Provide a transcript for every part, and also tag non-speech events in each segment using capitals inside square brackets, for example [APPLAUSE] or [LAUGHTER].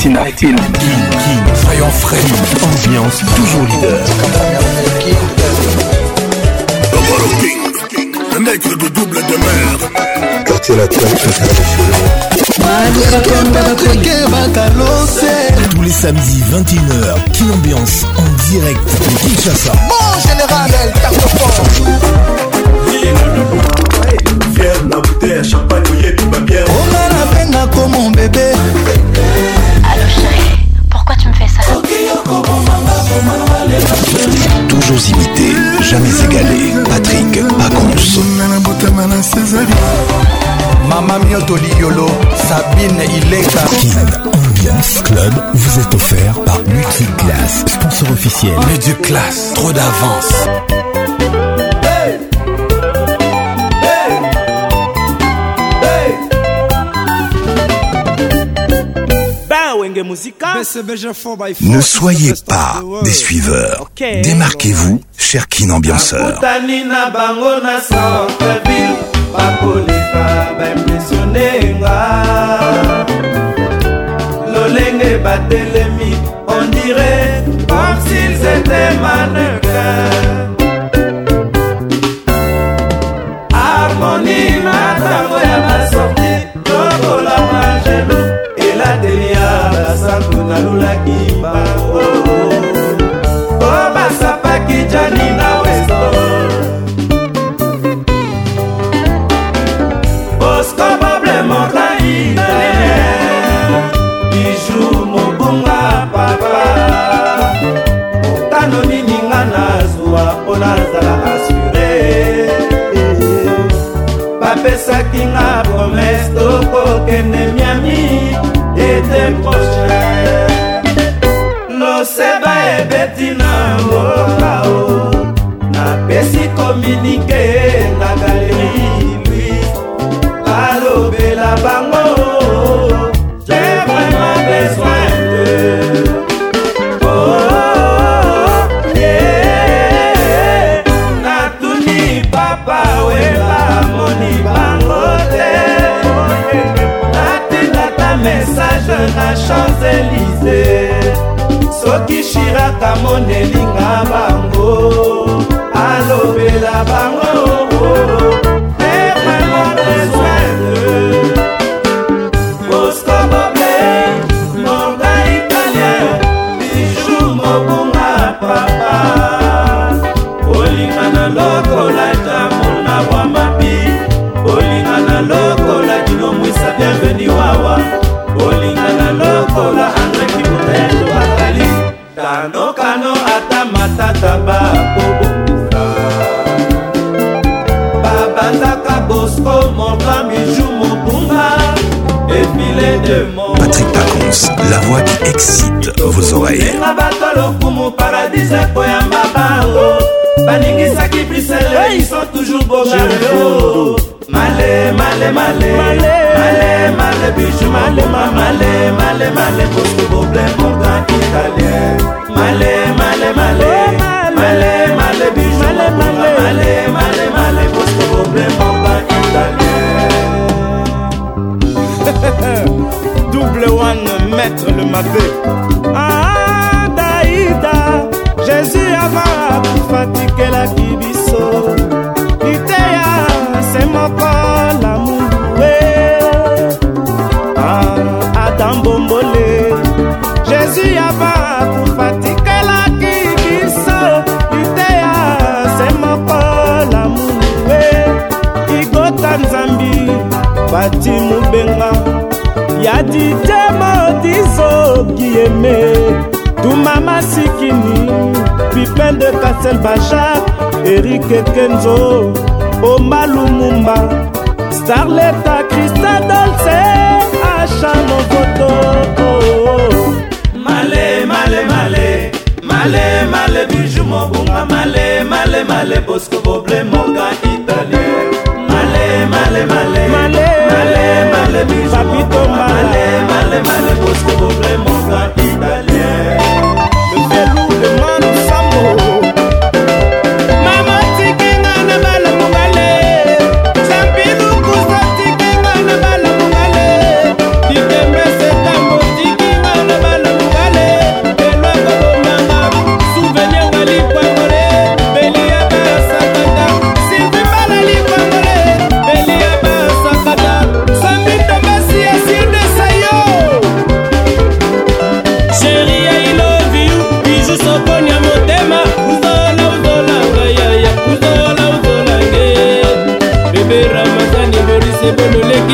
King, King, ambiance toujours leader. de double demeure Quartier latin, tous les samedis 21h, King Ambiance en direct de Kinshasa. Mon général, Toujours imité, jamais égalé. Patrick Pacons. Mama Mioto Liolo, Sabine Ileka. Kin Ambiance Club vous est offert par Multiclass, sponsor officiel. Multiclass, trop d'avance. Ne soyez pas des suiveurs. Démarquez-vous, cher Kin Ambianceur. nalulaki bango o basapaki jani na westo bosco boble mortaide biju mobunga papa tano nini nga nazwa mpo nazala asure bapesaki nga promese tokokende miami ete prochain ebeti na ngoka o napesi kominike na galerie soki shiraka monelinga bango alobela bango oh, oh, oh. la voix qui excite vos oreilles. ils sont toujours malé, malé, malé malé malé malé malé oh, malé malé malé malé malé malé malé maître le mabé ah daïda jésus avant fatikelaki biso liteya se moko lamulu e ah adam bombole jésus avant ya ditema odizoki eme tumama sikini pipin de kasel bachar erike kenzo omalumumba starleta krista dolce asha mokoto male male male male male biju mobunga male male male bosco boble moka italie male male male, male. male bijo Papito male Male male male bosko boble moka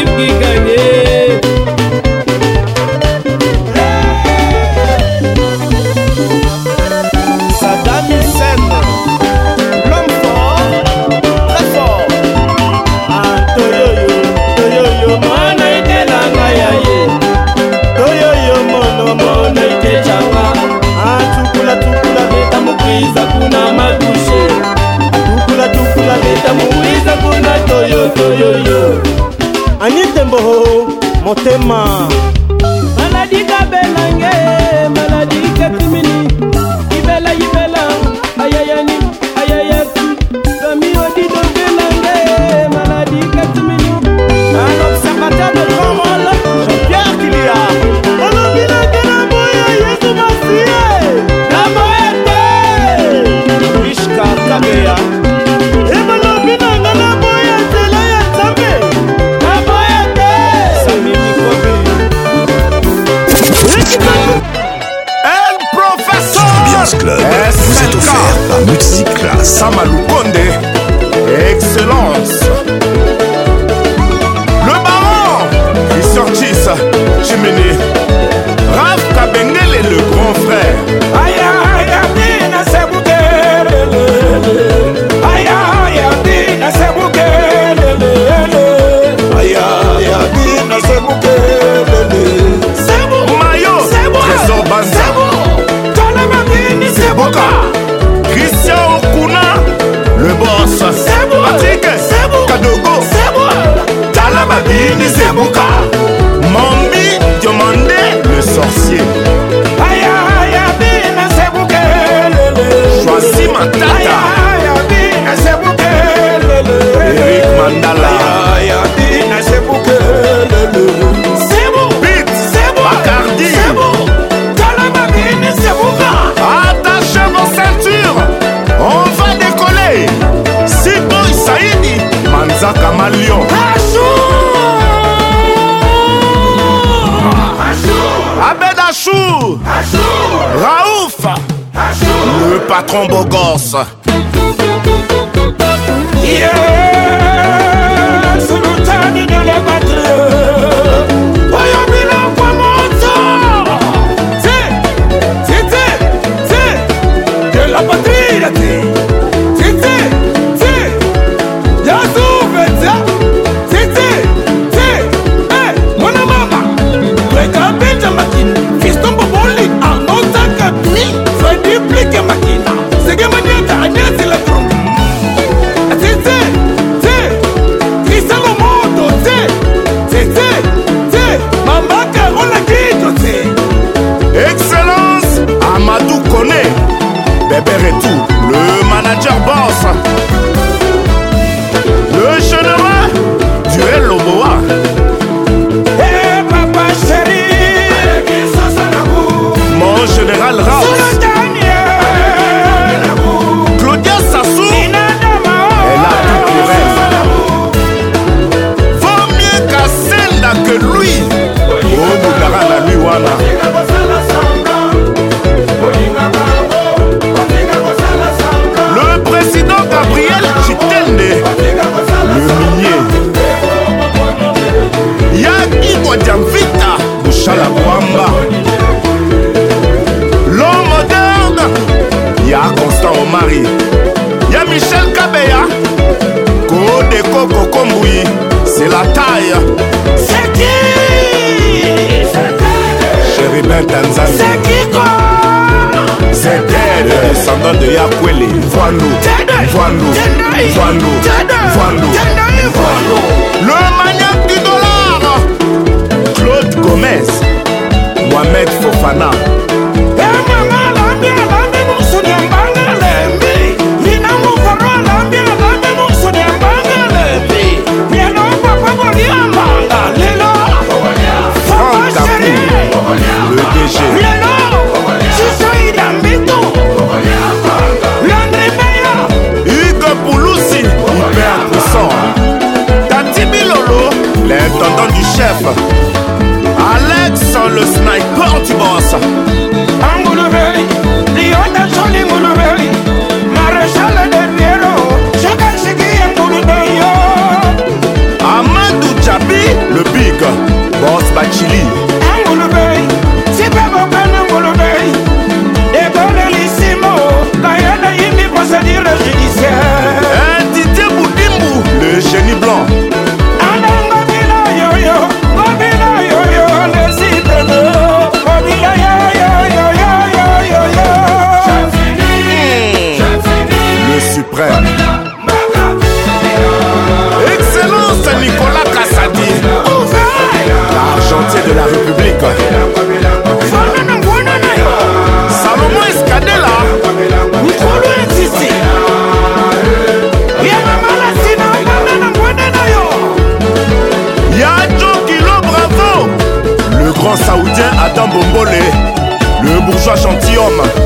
give, give. motema combo gosta mamá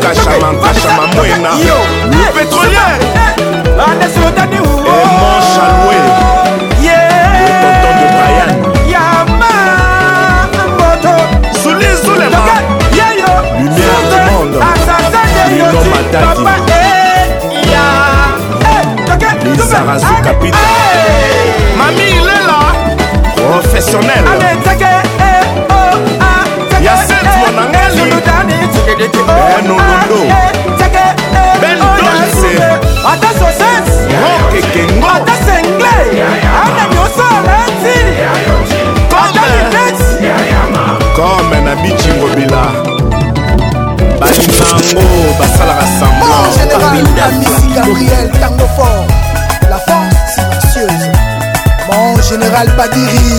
kashama nkashama mwena pétrolier adesilotani umonchaloué tonton de brian yama moto zulizulema eh, lumière du monde lino matadi lizarazu capitaine eh. mami ilela ah, professionnel eh, you down it take it oh eh, no no no eh, take it eh, ben dolce oh, ata so sense rock kengo ata sengle ana nyoso lati ata defense comme na bichingo bila balinango basalaka semblangabriel oh, tango fort la force silencieuse mon général badiri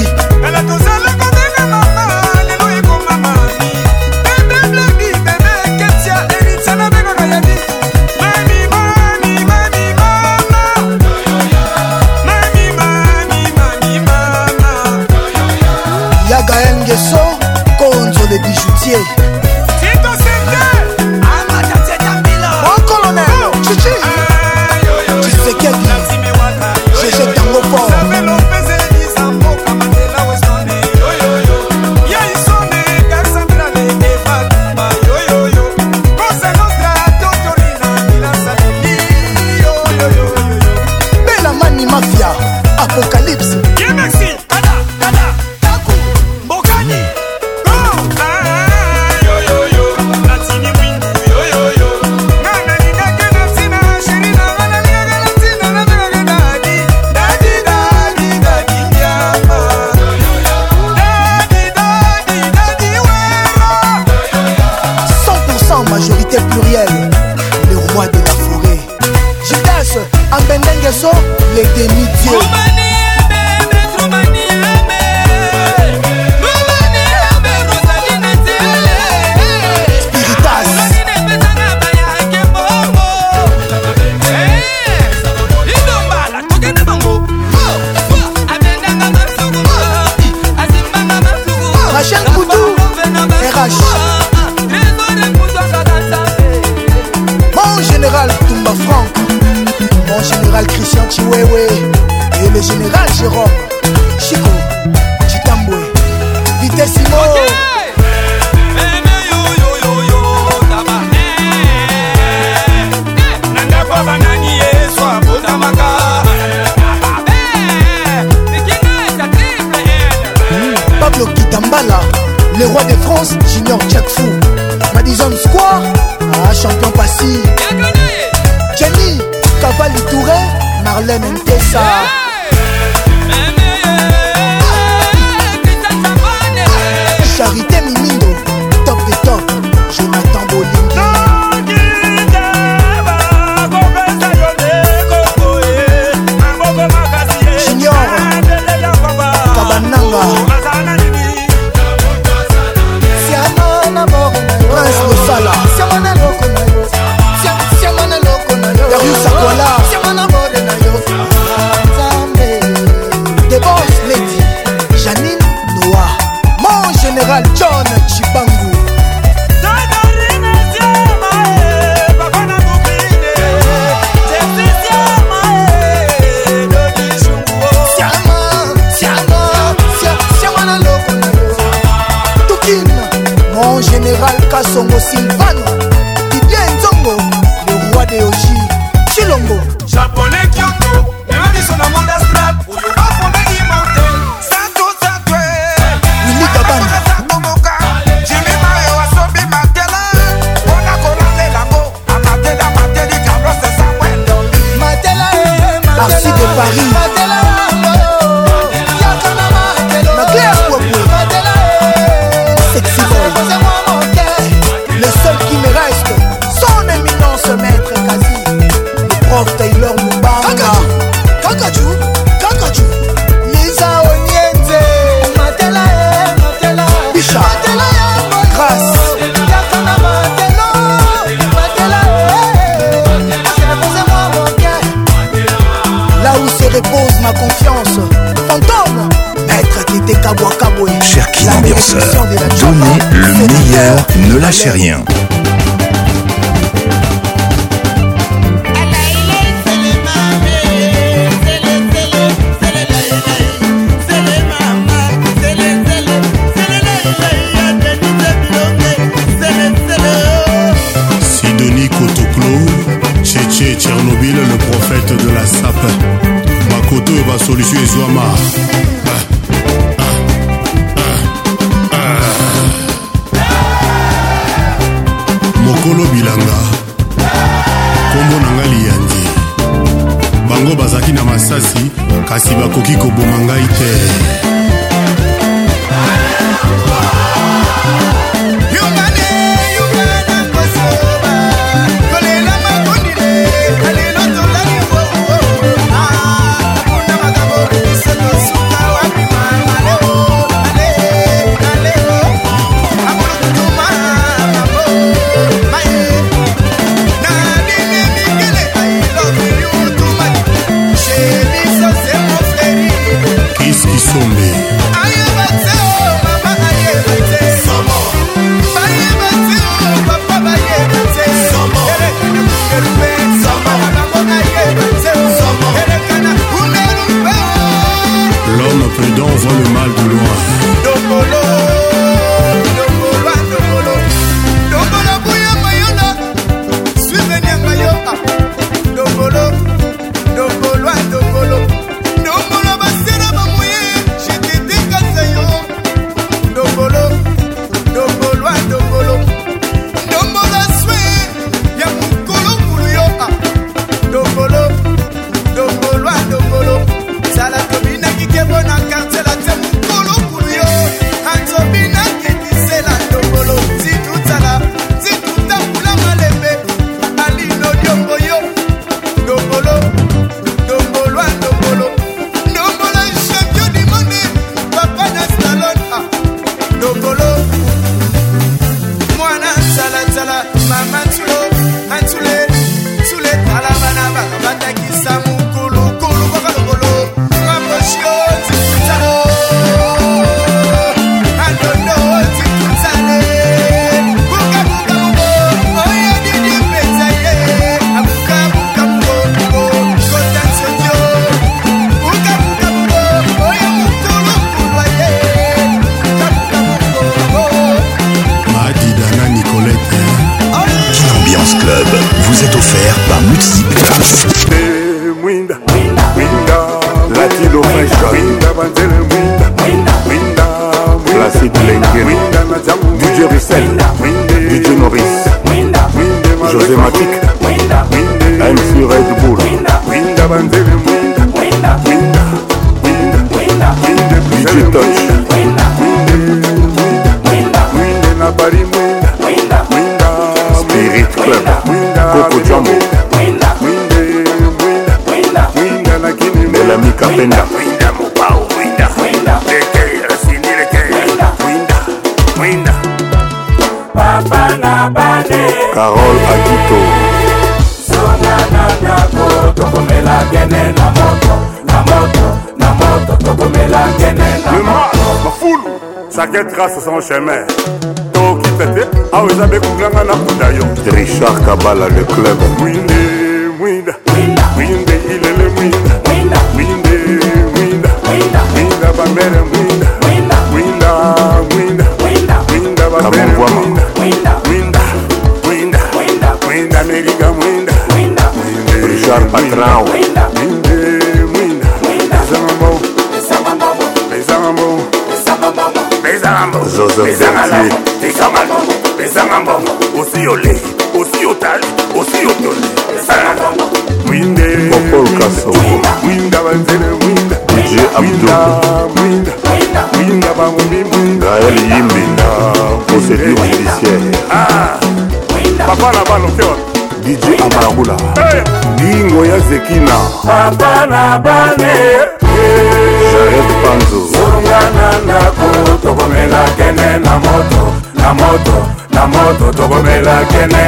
kasi bakoki koboma ngai te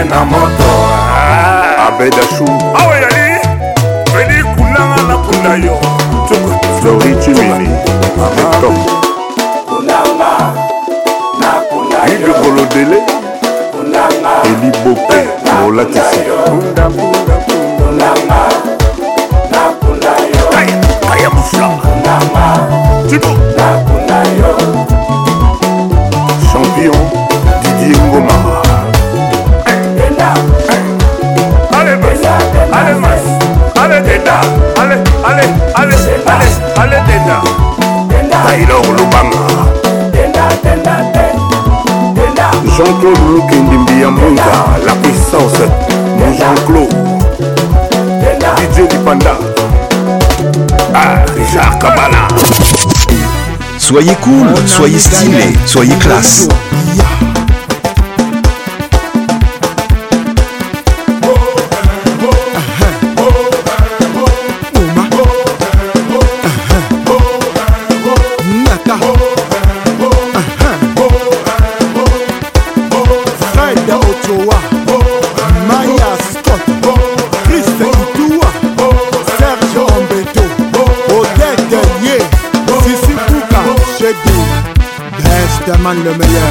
ye na moto ah. abedashu awa yali feli kulanga na kunda yo flori cimini etop ilokolo dele eliboke molatisi champion didier ngoma tenda tailor lobanga jean-claude lukendimbi ya mbunza la puissance mon jean-claude didie lipanda ah, richard kabala soyez cool soyez stylé soyez classe yeah. man le meilleur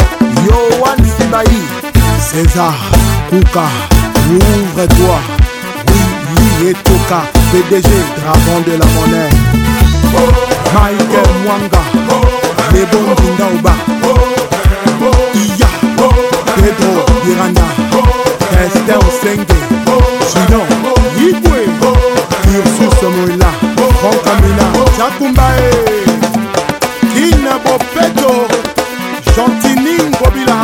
César, Kouka, ouvre-toi. Oui, et Toka, PDG, dragon de la monnaie. Michael Mwanga, Lebon Dindaouba, Iya, Pedro Miranda, Esther Senge, Judon, Yibwe, Ursus Moula, Franck Amina, Chakumbae, Kina Bopeto, Gentini Ngobila.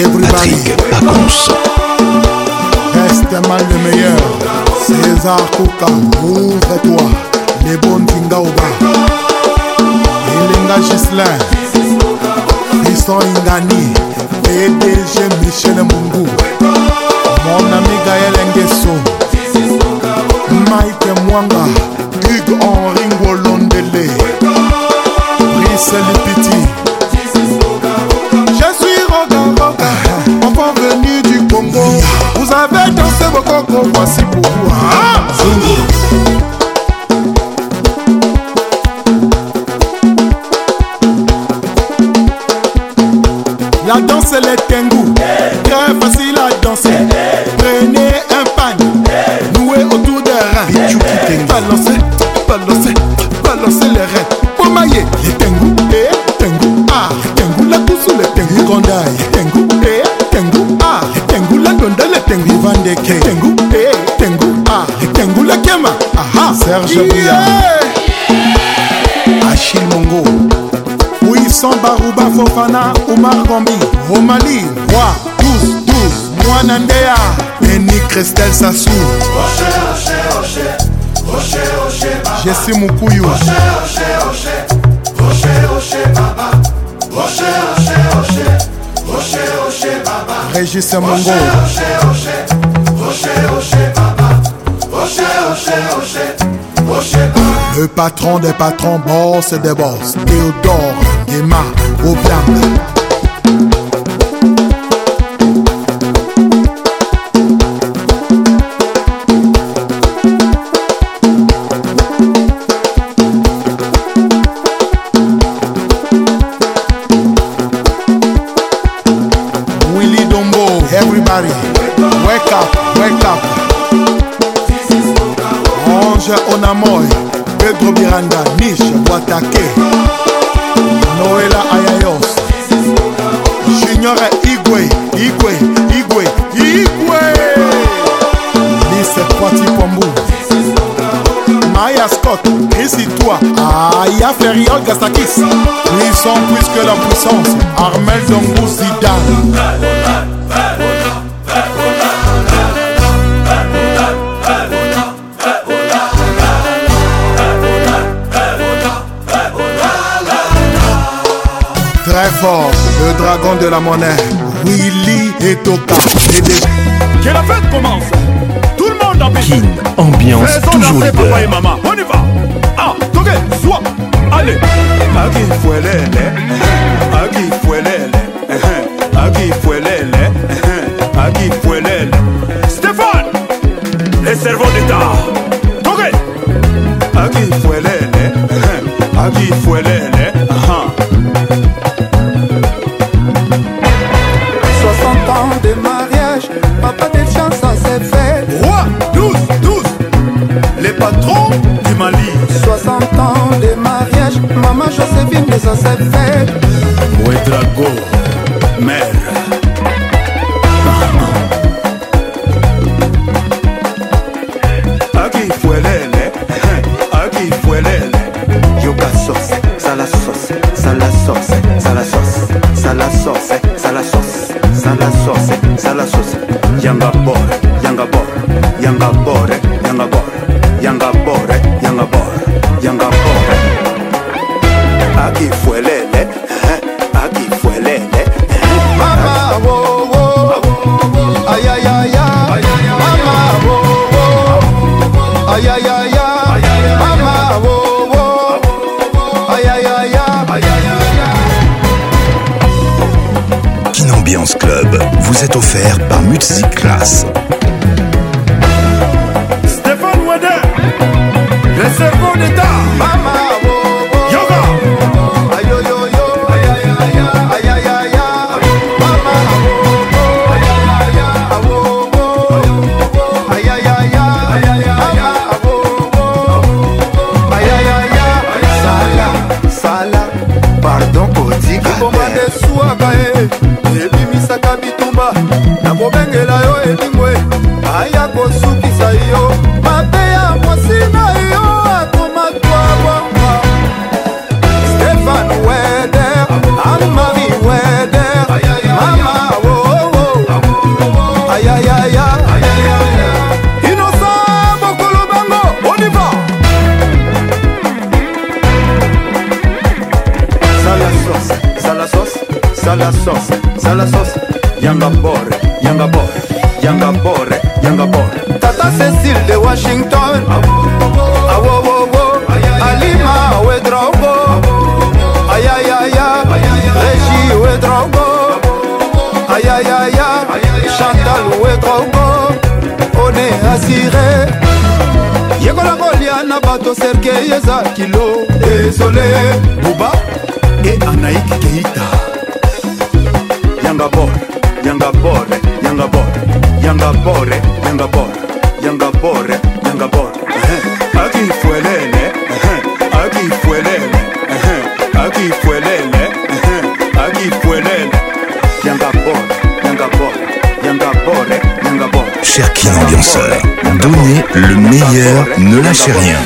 Patrick Reste mal le meilleur. César Kouka, ouvre-toi. Les bonnes Tingaoba. Elenga Gislain. Piston Ingani. PDG Michel Mungu. Mon ami Gaël Nguesso. Mike Mwanga. Hugues Henri Ngolondele. Brice Lipit. posse por mon Jesse Régissez mon Mongo Le patron des patrons, boss des boss Théodore, au Obiang Maria. Wake up, wake up. Ange Onamoy, Pedro Miranda, Nisha Boatake, Noela Ayayos, Junior Igwe, Igwe, Igwe, Igwe. Lise Poiti Pombu. Maya Scott, récite-toi. Aya Ferriol Gastakis. Puissant plus que la puissance. Armel Dombou Zidane. le dragon de la monnaie, Willy et Toka. Et des... Que la fête commence Tout le monde en Kin, ambiance Faisons toujours danser, papa et maman, on y va Ah, Toget soit, allez Agui fuelele, Agui fuelele, Agui fuelele, Agui fuelele Stéphane, les cerveaux d'État Toké Agui fuelele, Agui fuelele, aha sans effet. Ouedrago, mère. sergey eza kilo désolé buba e anaik keita yanga bor yanga Bore, yanga bor yanga bor yanga Bore, yanga bor yanga bor akifuelele akifuelele akifuelele akifuelele yanga Yangabor, yanga bor yanga bor yanga Ambianceur, donnez le meilleur, ne lâchez rien.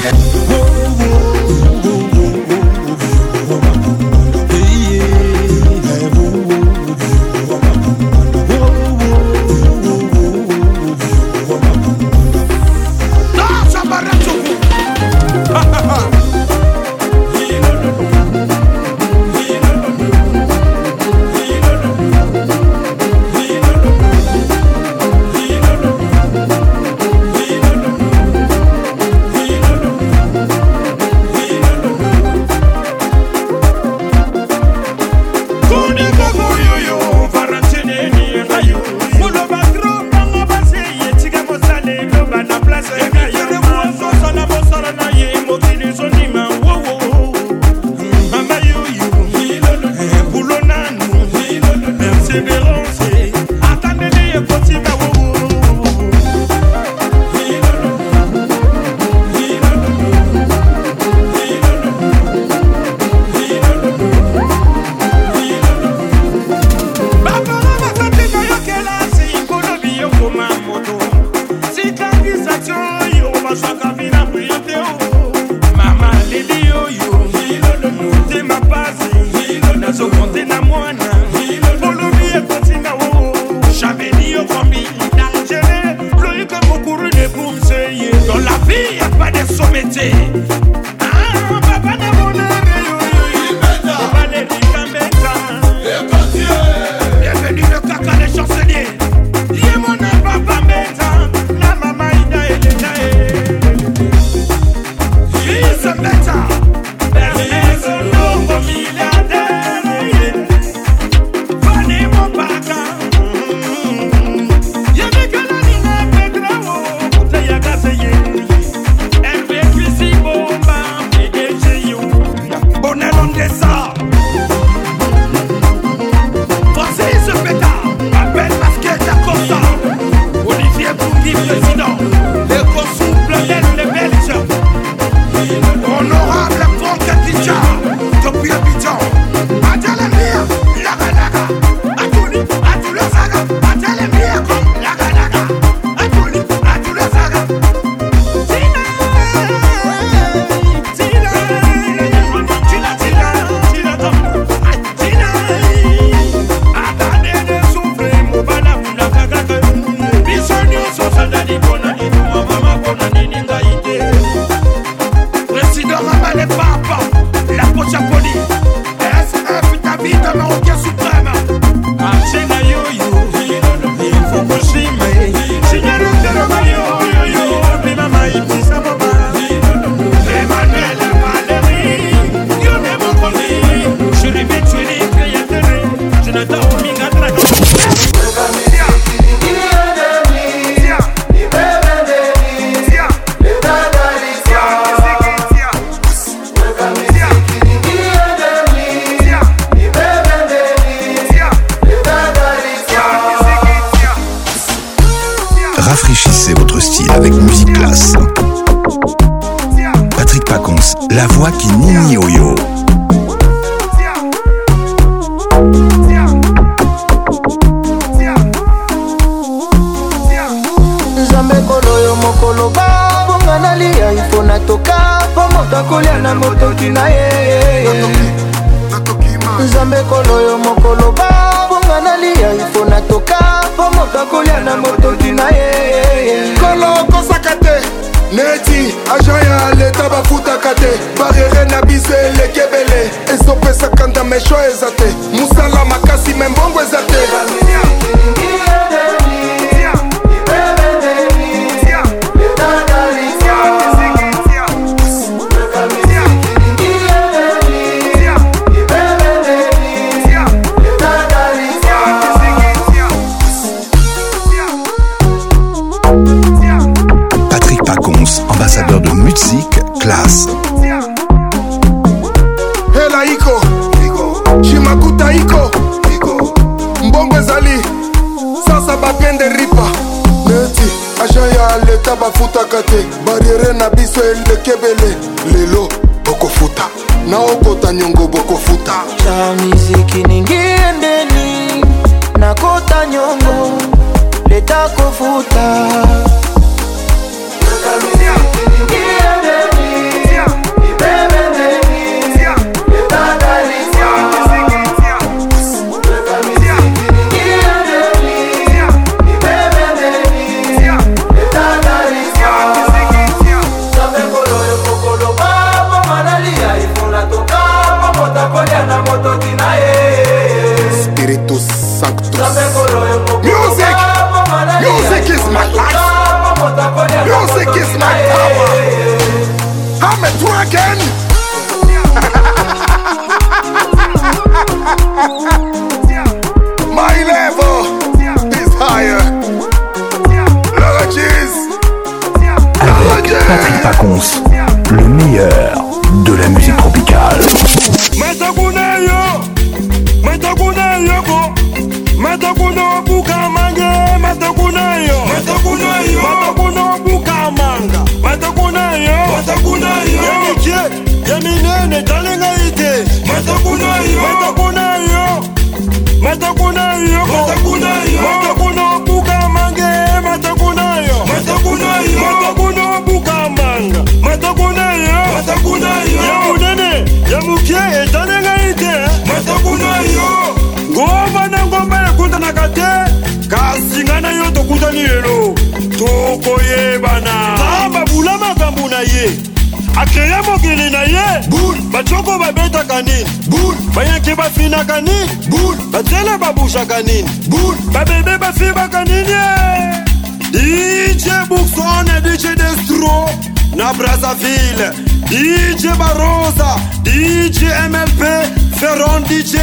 DJ,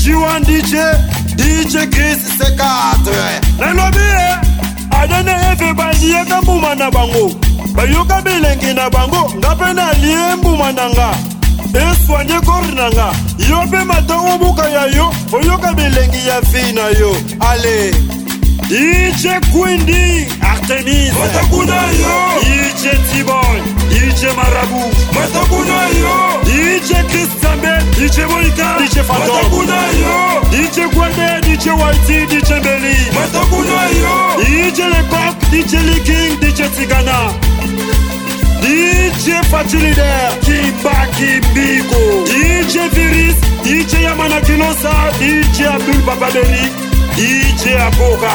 J1 DJ, DJ Chris C4 nalobie adana efe balie ka mbuma na bango bayoka bilengi na bango nga mpe nalie mbuma na nga eswanye kore na nga yo mpe matongo buka ya yo oyoka bilengi ya fi na yo ale Dj kwindi artemis matakunayo ije tiboy Dj marabu matakunayo ije kristambe ije boika ije fatomatakunayo ije gwande ije waiti ije mbeli matakunayo ije lepak ije liking Dj tigana DJ Faciliter Kibaki Bigo DJ Viris DJ Yamana Kinosa DJ Abdul Baba Babadeli ije akoka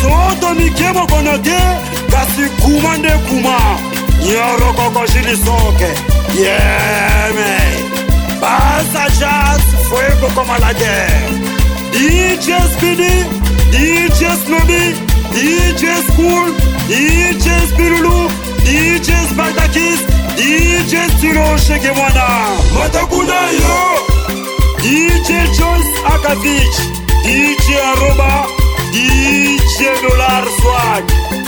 soto mikebo kona te kasi kuma nde kuma nyorokoko sili soke yeme basa jas fuego koma la ter ije spidi ije snobi ije skul ije spirulu ije sbaldakis ije siroshe ke mwana matakuna yo DJ Joyce Akazic, DJ Aruba, DJ Dollar Swag.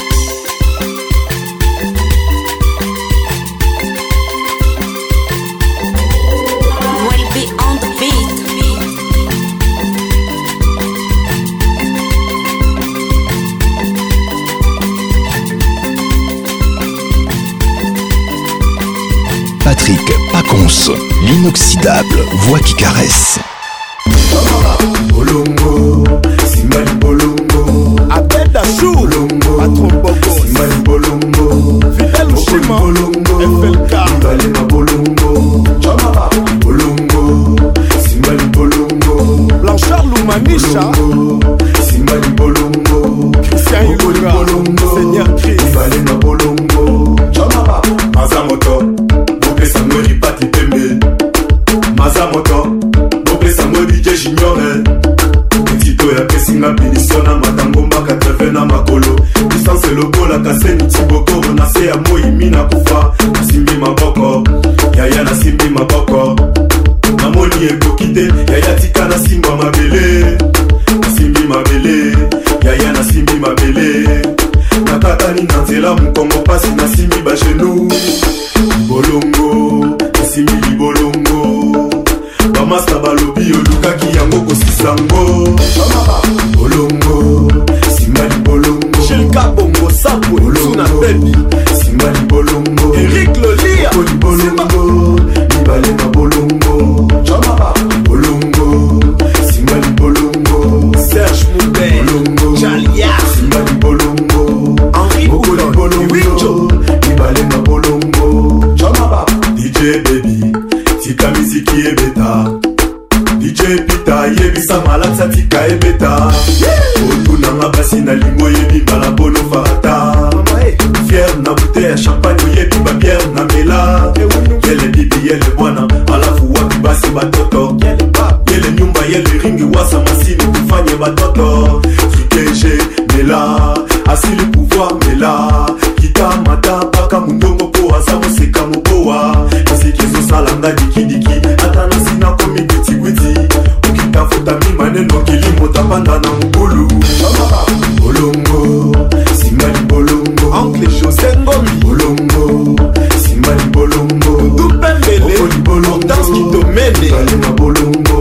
Patrick Pacons, l'inoxydable voix qui caresse. Bolongo, Simali Bolongo, Abed Achou, Bolongo, Atromboko, Simali Bolongo, Fidel Chima, Bolongo, FLK, Valema Bolongo, Chamaba, Bolongo, Simali Bolongo, Blanchard Loumanisha, Simali Bolongo, C'est un Bolongo, Seigneur Christ, Valema Bolongo, Chamaba, Mazamoto. bopesango lipati pembe maza moto bopesango dije juniore etito yapesinga bilisio na matangomba 80 na makolo distance lokola kaseniti bokoro na se ya moyimi na kufa nasimbi maboko yaya nasimbi maboko namoni ekoki te yaya tika nasimba mabele nasimbi mabele yaya nasimbi mabele natatani na nzela mokongo mpasi nasimbi bagenu bolongo esimbi libolongo bamasta balobi olukaki yango kosisango bolongo simba libolongo shilkabongo sapwe tuna bebi simba libolongo erik lolia libolongo mibale na bolongo bolongo wiwinjo mibale na bolongo jamaba dj bebi tika miziki ebeta dj pita yebisa malatsa tika ebeta otunanga basi na lingo oyebi mbala mpono farata fiere na bute ya champagne oyebi babiere na mela yele bibi yele bwana alafu wapi basi batoto yele nyumba yele ringi wasa masini kufanye batoto protege mela asili pouvoir mela kita mata mpaka mondongo mpo aza koseka mobowa esiki ezosala nga dikidiki ata nasi nakomi kwitikwiti okitafuta mimaneno kilimo tapanda na mobulu bolongo nsima libolongo oncle josé ngomi bolongo nsima libolongo dupembele bolongo danski domene balema bolongo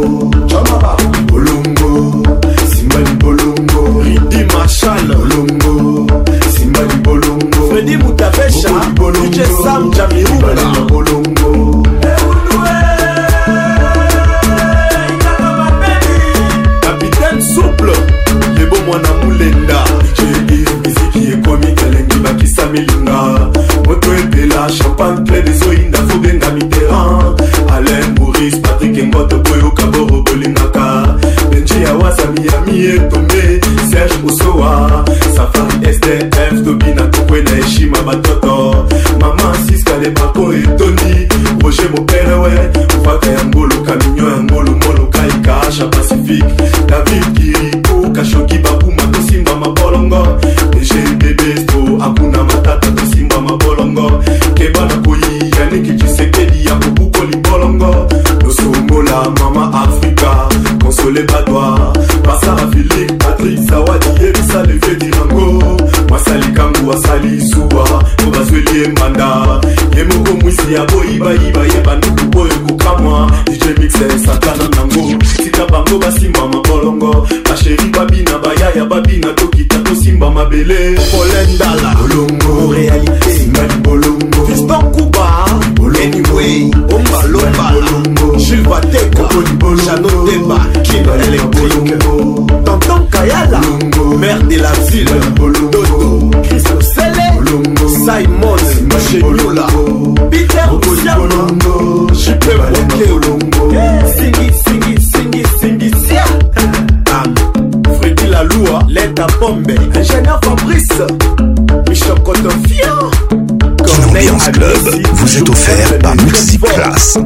bolongo marshal bolongo simba libolongo fredi mutapesha dj sam jamiruba bolongo capitaine souple lebo mwana mulenda misiki ekomi elengi bakisa milinga moto epela champagne plein ezoyinda fobenga mitterrand alain boris patrik engote boyoka boro bolingaka benji awasa miami etombe f osowa safari stf tobi na kokwe na heshima batoto mama siskalebako etoni roger moperewe vaka ya ngolo kaminio ya ngolo moloka ikaasha pacifique david kiriko kashoki bakuma tosimba mabolongo dg bebesto akuna matata tosimba mabolongo keba na koyi yaniki cisekedi ya kobukoli bolongo tosongola mama afrika konsole badwa basara philipe asali zuwa po bazweli ye manda ye moko mwisi ya boyibayiba ye banduku oyo kokamwa dj mixer eh, satana nango tika bango basimba mabolongo basheri babina bayaya babina tokita tosimba mabele polendala bolongo réalité simba libolongo fiston kuba anyway ombalombala jilvatekojano deba kin électrique tonton kayala mare de la ville dodo christo simon mashenyola peter osiano jipe mokeo eh, singisingisingisingia ah, fredi lalua leta pombe ingénieur fabrice michocotofian Ambiance Club vous est offert par Music Class.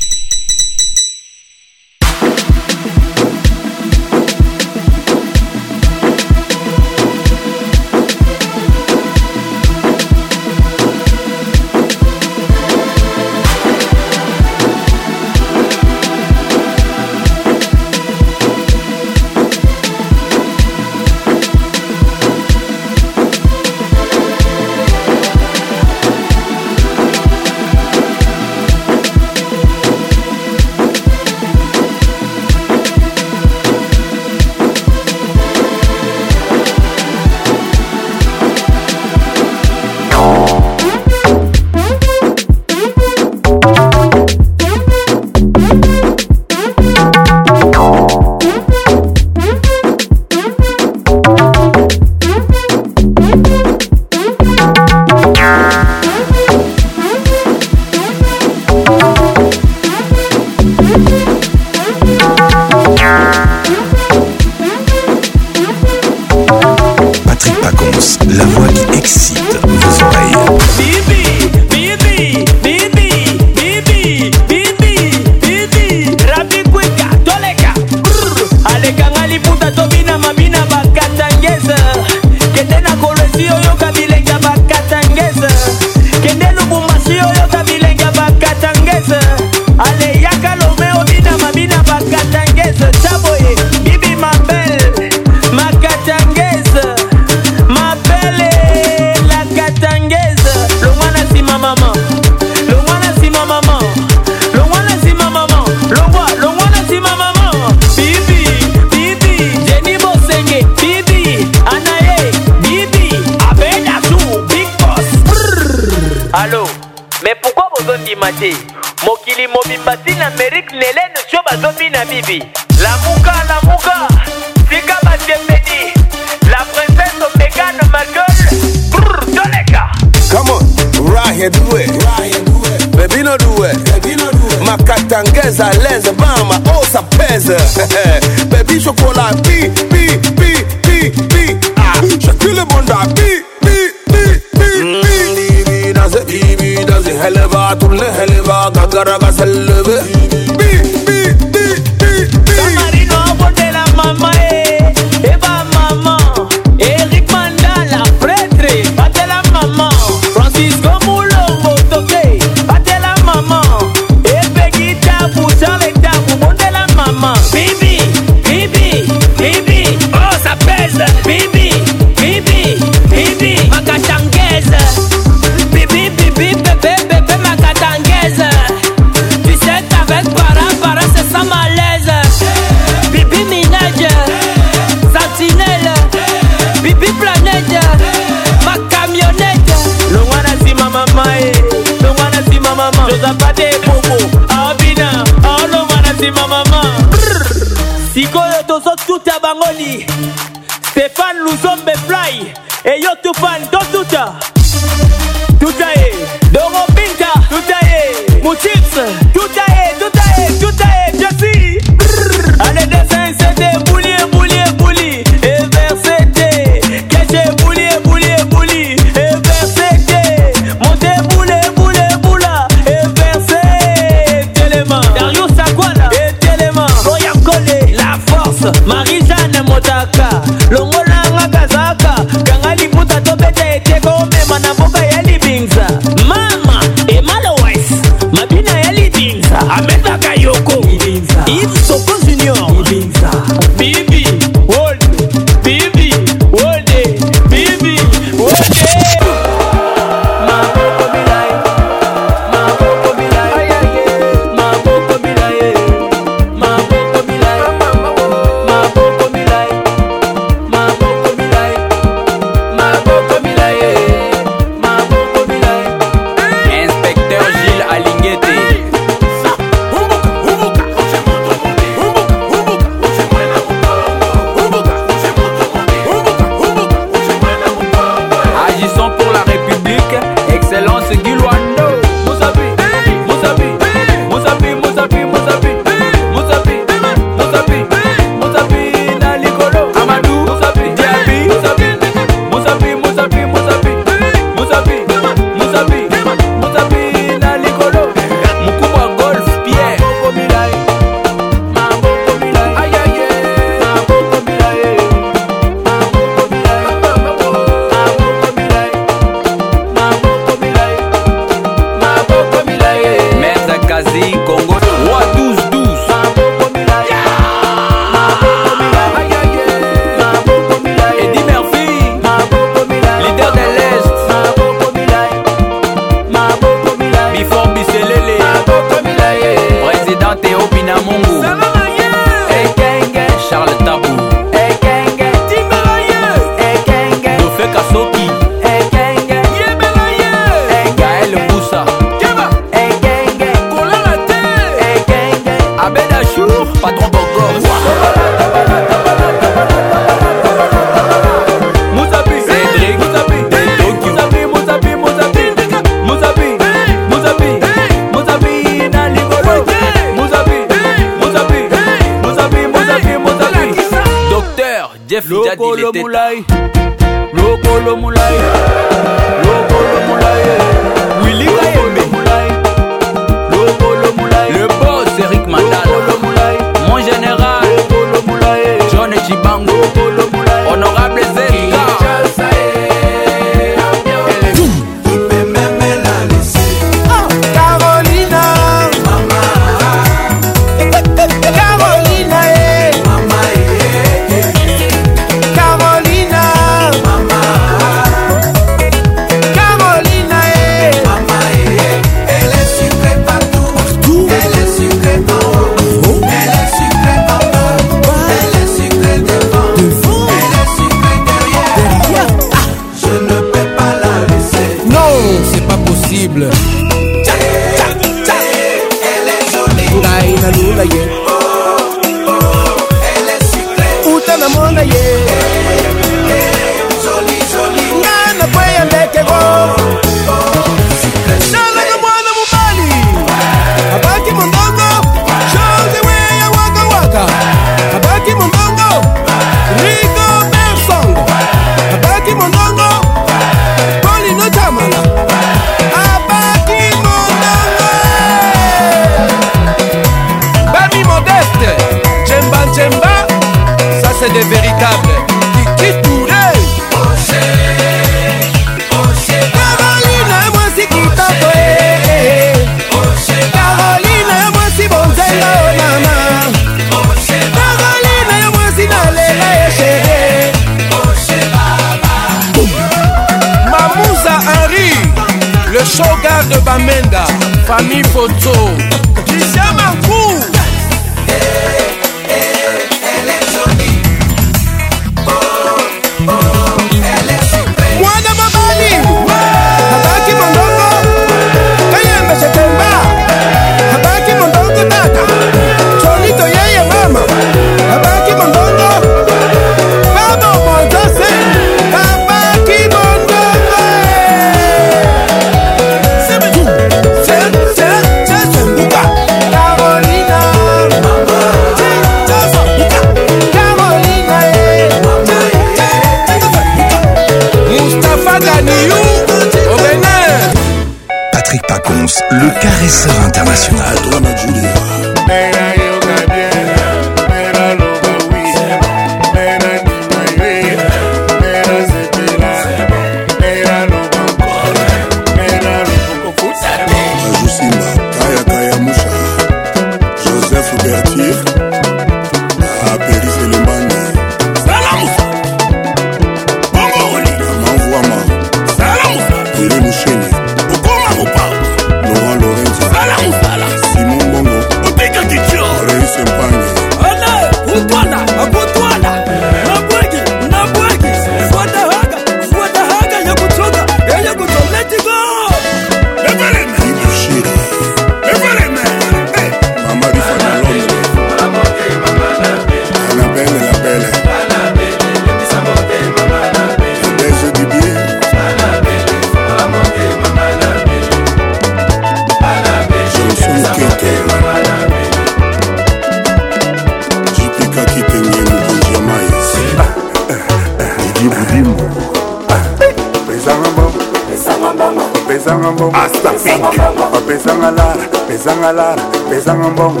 Ah, la pesanga mbongo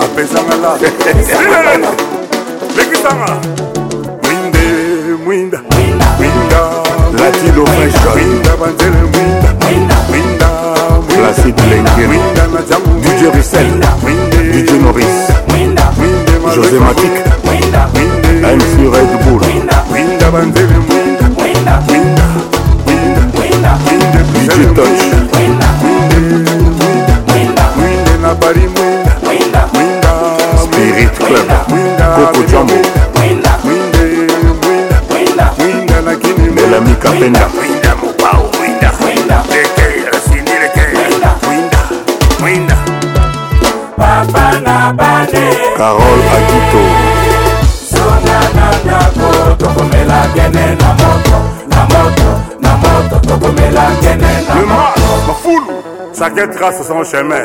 apesanga la [LAUGHS] lekisanga mwinde mwinda mwinda latilo mwinda banzele mwinda mwinda placide lengemwinda na jambu dj rusel dj maurice josé matic mc red bull winda banzele mwinda mwinda mwinda mwinda mwinda mwinda mwinda mwinda mwinda mwinda club koko twambo melami kapenda carole agito tokomela kene na moto na moto na moto tokomela kene na moto mafulu sa quête grâce à son chemin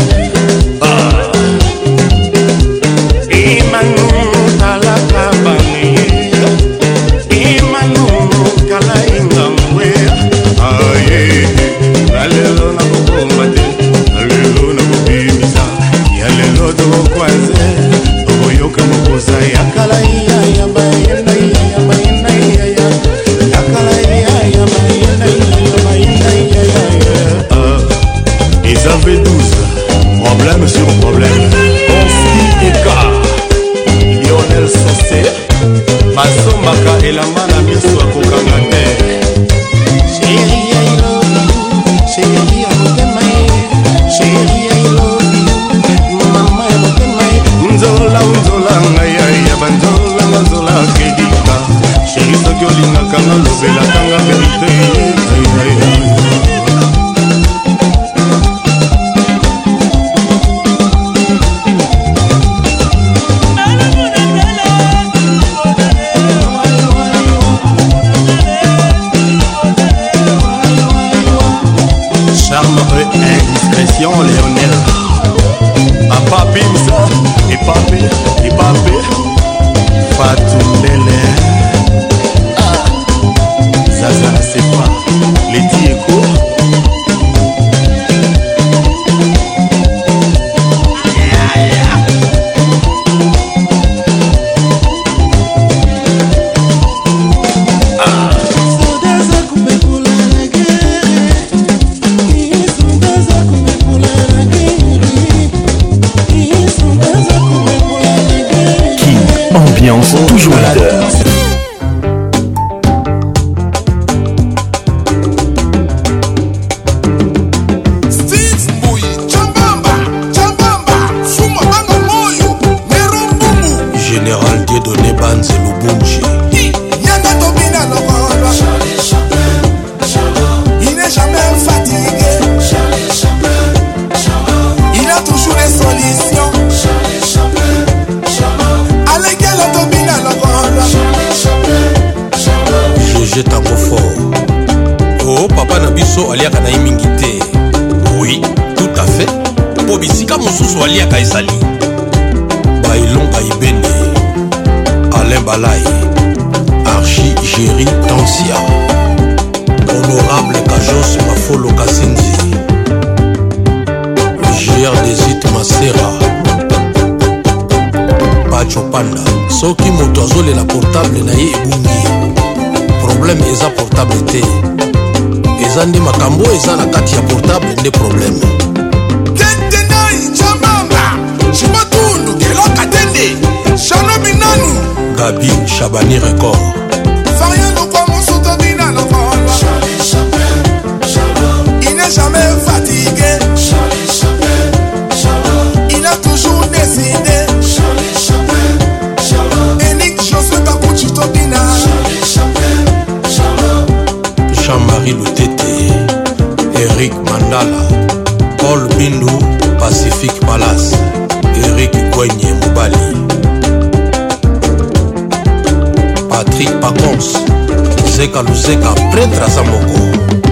luzeka luzeka pretre aza moko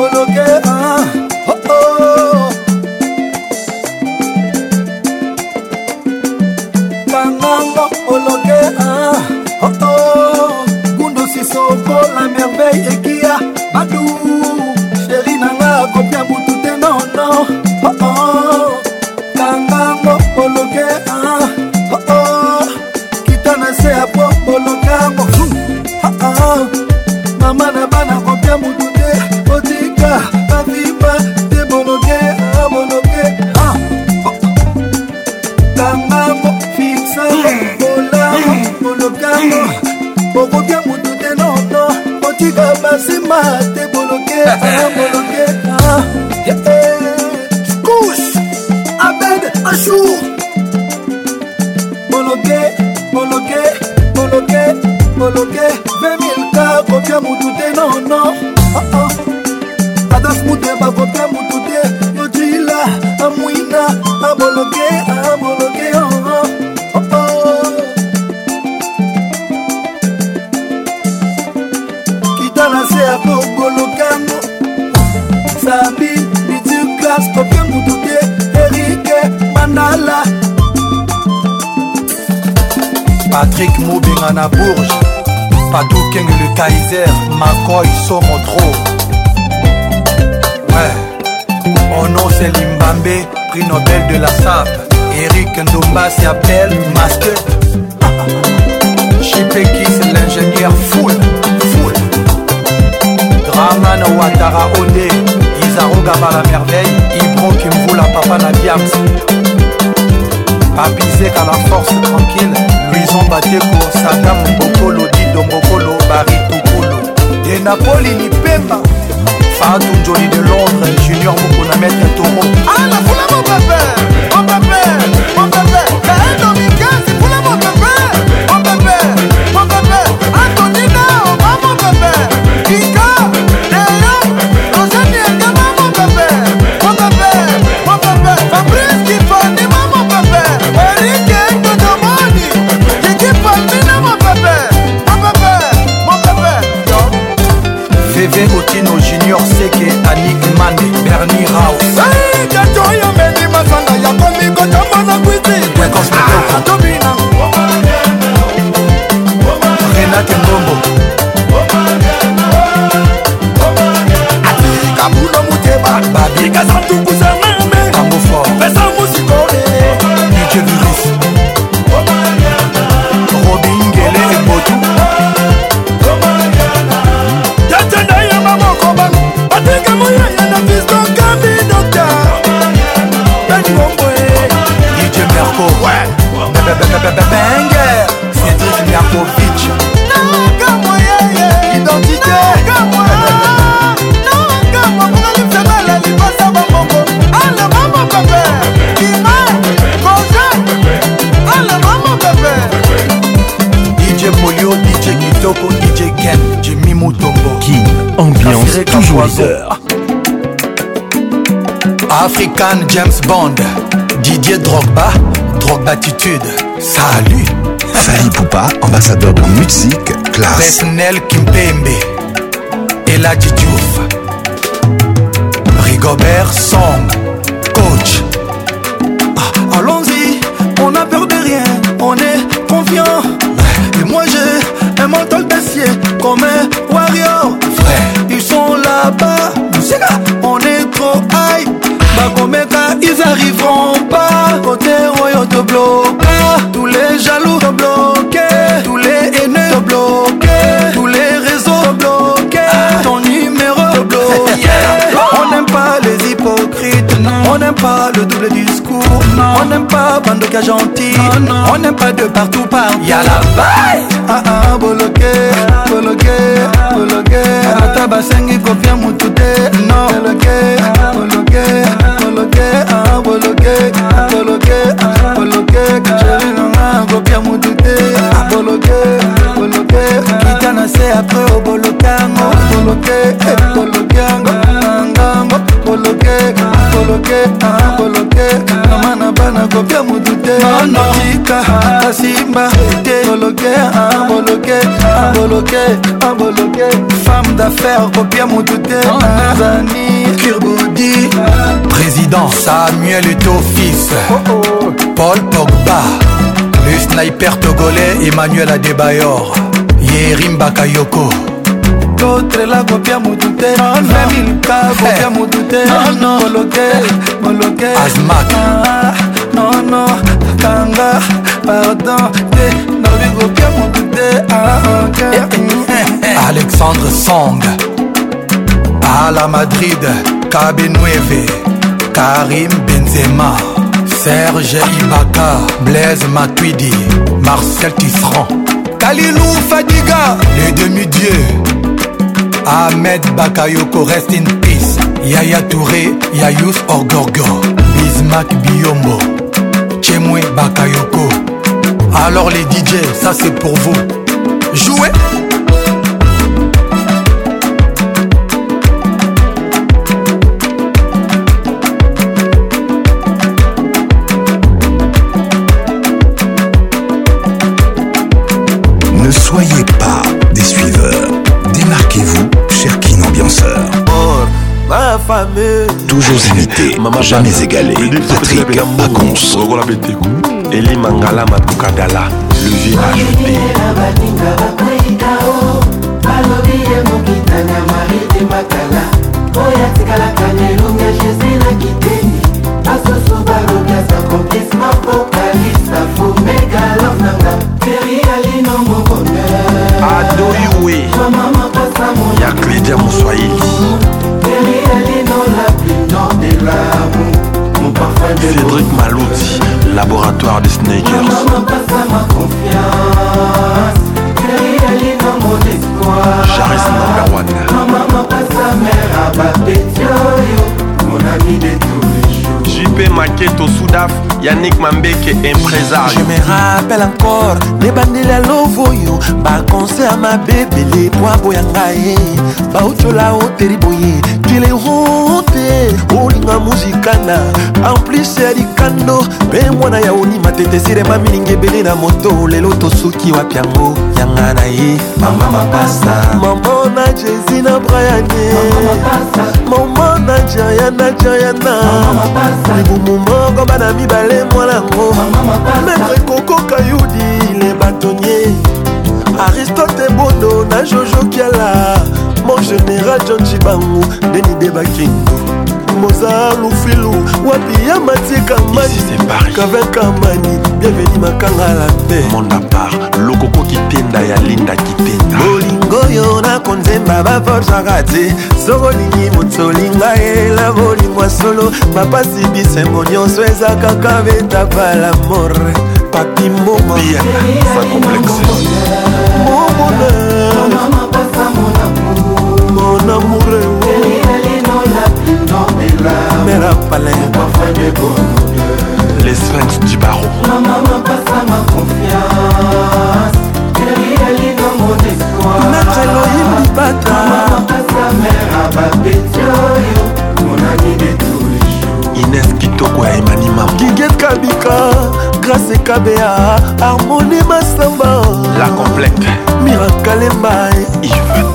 por lo que ah. prix Nobel de la SAP. Eric Ndomba s'appelle Master. Chipeki, c'est l'ingénieur foule foule Draman Ouattara Ode, Isaro Gaba la merveille, Ibro Kimboula, Papa Nadiams. Papizek à la force tranquille, Luison pour Sadam Mbokolo Dido Mokolo, Barry Tukulu. De Napoli, pema Saad Njoli de Londres, Junior Mokona Maître Toro. Ah, la foule à mon papa! Mon papa! to be heures African James Bond, Didier Drogba, attitude, salut. Fali Poupa, ambassadeur de musique, classe. Personnel Kimpembe, la Diouf. Rigobert Song, coach. Ah, allons-y, on n'a peur de rien, on est confiant. Et moi j'ai un mental d'acier comme un warrior, frère. là-bas on est trop high bakomeka ils arriveront pas côté oyo te bloqua tous les jaloux te bloqué tous les haineux te bloqué tous les réseaux te bloqué ton numéro te bloqué [LAUGHS] on n'aime pas les hypocrites On n'aime pas le double discours. On n'aime pas Bandoka gentil. Non, on n'aime pas de partout partout Y'a la vaille. Ah ah, boloké, boloké, boloké. il basengi kofia mutute. Non. Boloké, boloké, boloké. Ah boloké, boloké, ah, boloké. Chérie il faut mon Ah boloké, boloké. après au Boloké, boloké. koloke koloke mama na bana kopia motu te notika asimba te koloke koloke koloke koloke femme d'affaires kopia motu te tanzanie kirbudi président samuel eto fils oh, oh. paul pogba le sniper togolais emmanuel adebayor yerim bakayoko kotrelako pya motu te femilka kopya moloke eh. moloke koloke Non, nono ah, kanga pardon te nobi kopya motu te alexandre song à la madrid kabenueve karim benzema serge ibaka blaise matuidi marcel tisserand kalilou fadiga les demi-dieux Ahmed Bakayoko rest in peace Yaya Touré Yayous Orgorgo Bismack Biombo Chemwe Bakayoko Alors les DJ ça c'est pour vous Jouez toujours imité, jamais égalé. Patrick Pacons. Eli Mangala Matukadala, le vieux ajouté. balobi ye mokitani ya marite makala oyo atikalaka na elongi ya jésus na kiteni basusu balobi asakomplisma pokalisa fumegalov nanga feri alino mobone adoiwe mama mapasa moya claudia moswaili feri alino la Cédric Malouti, laboratoire des Snakers. Jaris number one. Maman, passa mère à Babetti, mon ami de tous. jp maketo sudaf yanik mambeke impresario je me rappelle encore nebandeli alove oyo bakonse ya mabebele po aboyanga ye baotyola oteri boye kelehote olinga muzikana amplise ya likando mpe mwana ya onima tetesirema milingi ebele na moto lelo tosuki wapi yango yanga na ye mama mapasa mama na jesi na brayane mama naja naja libumu moko bana mibale mwanango maître koko kayudi le batonnier aristote bondo na jojo kiala mon général john chibangu deni debakingo moza lufilu wapi ya matieka mani kavin kamani bienveni makanga la pe lokoko kitenda ya linda kitenda bolingo oyo nakonzemba baforsaka te sokolingi motolinga yela bolingwa solo bapasi bisembo nyonso eza kaka betapa lamor papi mboma sa complexe momona mon amoureux Mera palais, les sphinx du barreau. ma confiance erielino mon espoirmaître elohim libata mama makasa mer abapeti oyo monani de ines kitoko ya emani mama giget kabika grâce kabea harmoni masamba la complète mirakalemba yvet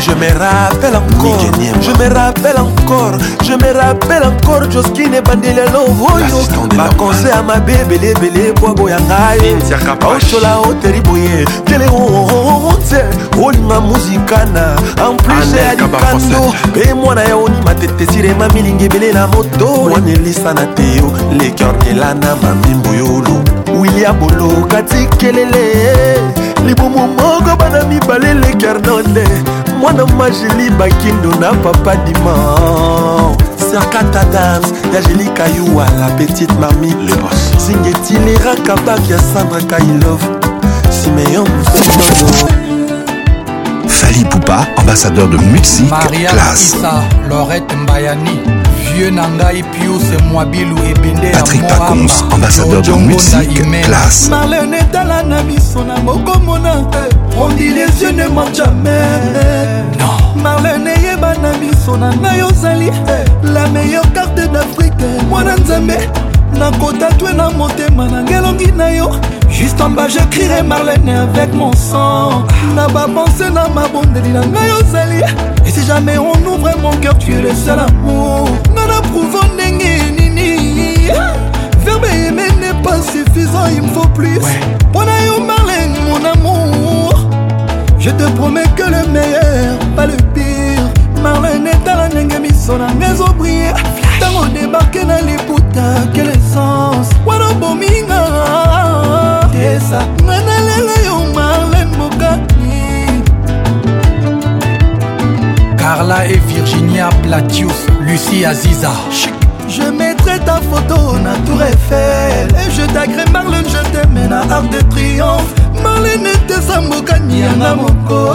je me rappelle encore je me rappelle encore je me rappelle encore joskine ebandeli ya love oyo bakonse ya mabe ebele ebele bwa boya ngai ocola oteri boye tele onze olinga muzika na ampluse ya likando mpe mwana ya onima tetesirema milingi ebele na moto elisana te yo lekor elana mamimbu yolo wiya boloka tikelele libumu moko bana mibale lekernonde mwana majeli bakindo na papa diman serkat adams ya jeli kayuwa la petite mami zingetile rakabak ya sandra kailov simeyon mfenono Fali Poupa, ambassadeur de musique, Maria classe. Issa, Laurette Mbayani, dieu à la nami son amour comme on a On dit les yeux, ne mentent jamais Non Marlène est miso na ngai ozali la meilleure carte d'Afrique, d'afrike mwana nzambe nakotatwe na motema na ngelongi na yo juste en bas je crierai Marlène avec mon sang na pensé na mabondeli na la ozali et si jamais on ouvre mon cœur tu es le seul amour trouvo ndenge nini verbe aime n'est pas suffisant il me faut plus mpona yo marlene mon amour je te promets que le meilleur pas le pire marlene etala ndenge miso na nga ezobrie ntango debarke na liputa quelle essence wana bominga nga nalela Carla et Virginia Platius, Lucie Aziza. Je mettrai ta photo na Tour Eiffel Et je t'agrée Marlène, je t'aime à Arc de Triomphe Marlène était sa mokani yanga moko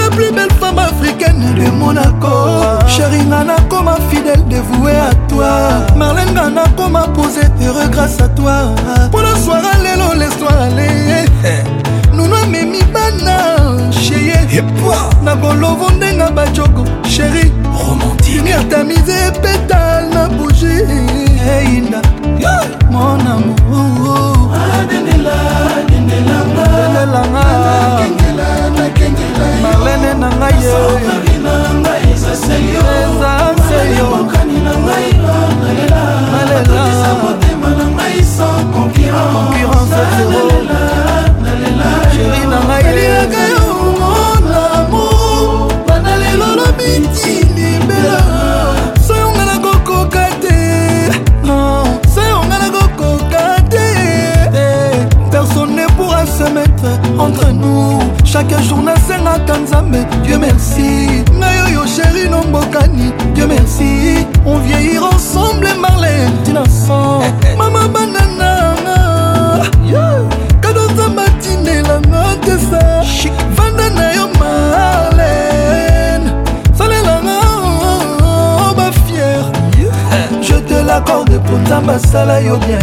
La plus belle femme africaine de Monaco Chérie nga nakoma fidèle dévoué à toi Marlène nga nakoma posé heureux grâce à toi Pour la soirée lelo laisse-toi aller eh, lano amemi bana sheye na kolovo ndenga bajoko sheri romantiqeatamize epetal na buji einda monamo marlene na ngai ye eza seyo nasala yo bien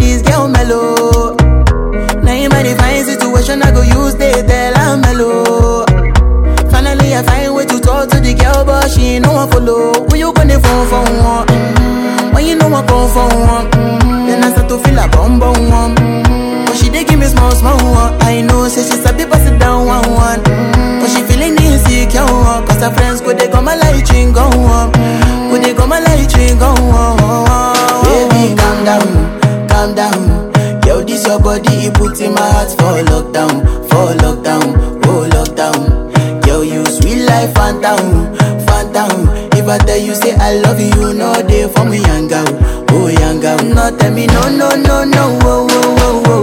this girl mellow. Now in my divine situation, I go use the tell i mellow. Finally, I find way to talk to the girl, but she ain't no one follow. When you gonna phone for one? Mm-hmm. When you know I call for one? Mm-hmm. Then I start to feel a bum bum one. Mm-hmm. But she dey give me small small one. I know, say she's a people sit down one one. Mm-hmm. But she feeling insecure, cause her friends could they come my light ring go on. Mm-hmm. Could they come my light ring go on. body you put in my heart for lockdown, for lockdown, oh lockdown. Girl, you sweet life, phantom, phantom. If I tell you say I love you, no day for me, young girl, oh young girl. No tell me no, no, no, no, oh, oh, oh, oh, oh, oh,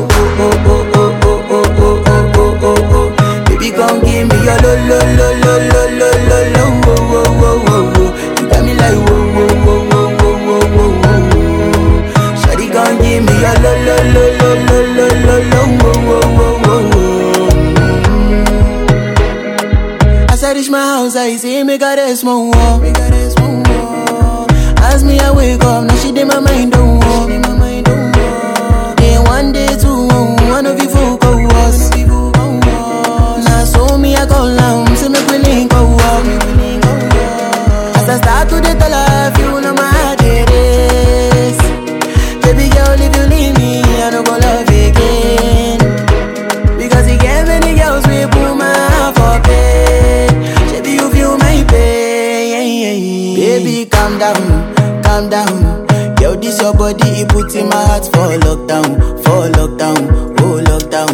oh, oh, oh, oh, oh, oh, oh, oh. Baby, come give me your lo, lo, lo, lo, lo, lo, lo, lo, oh, oh, oh, oh, oh. You got me like oh, oh, oh, oh, oh, oh, oh, oh. Shawty, come give me your lo, lo, lo, lo, lo. reach my house, I see me got a small wall. got a small wall. As me I wake up, now she did my mind don't walk. She my mind don't one day two, oh, one of you folk was. Now so me I call out, say me willing go walk. As I start to the dollar. your body, it puts in my heart for lockdown, for lockdown, oh lockdown.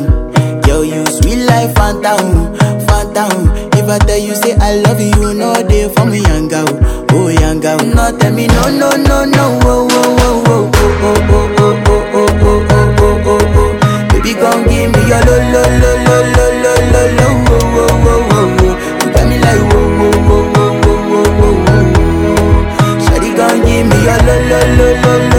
Girl, you sweet life, phantom, phantom. If I tell you, say I love you, no day for me, young girl, oh young girl. No, tell me, no, no, no, no, oh, oh, oh, oh, oh, oh, oh, oh, oh, oh, oh, oh, oh, oh, oh. Baby, come give me your lo, lo, lo, lo, lo, lo, lo, lo, oh, oh, oh, oh, oh. You got me like, oh, oh, oh, oh, oh, oh, oh, oh. Shawty, come give me your lo, lo, lo, lo, lo.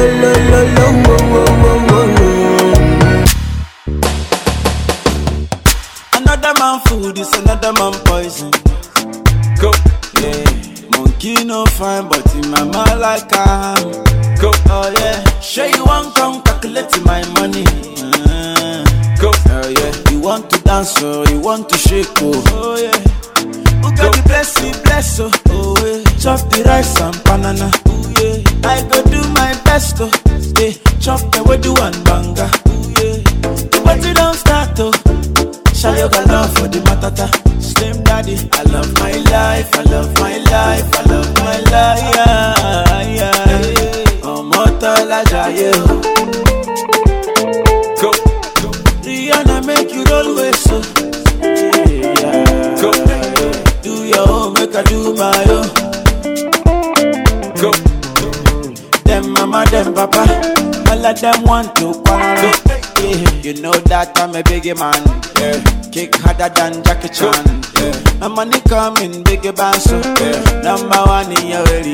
biggie man. Yeah. Kick harder than Jackie Chan. Yeah. My money coming, biggie bounce. Yeah. Number one in your area.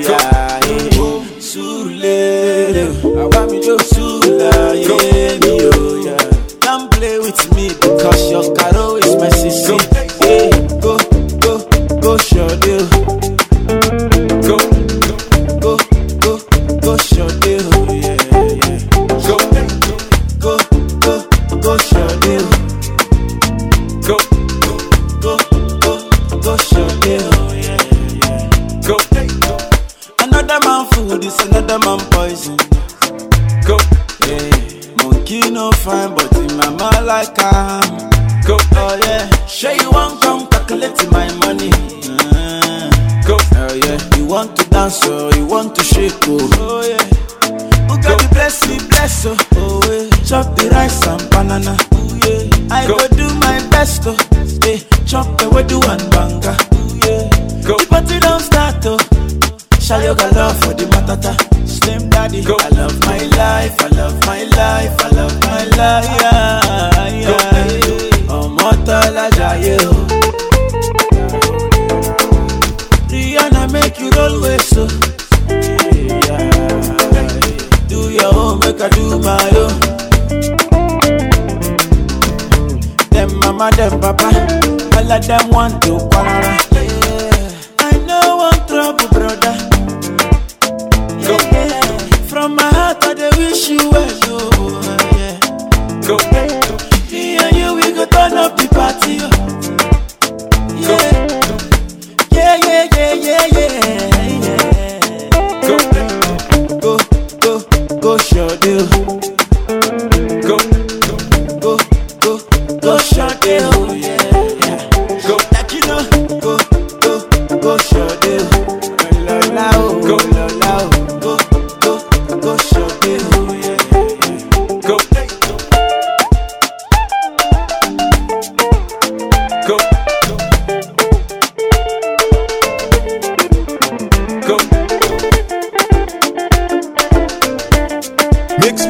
them want to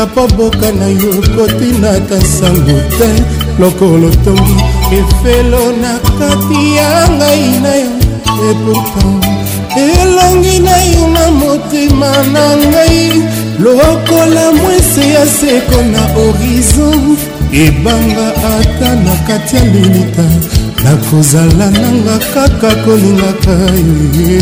kaka mpo boka na yo kotina ta sango te lokolo tongi efelo na kati ya ngai na yo e pourtant elongi na yo na motema na ngai lokola mwese ya seko na horizon ebanga ata na kati ya lilita nakozala nanga kaka kolingaka ye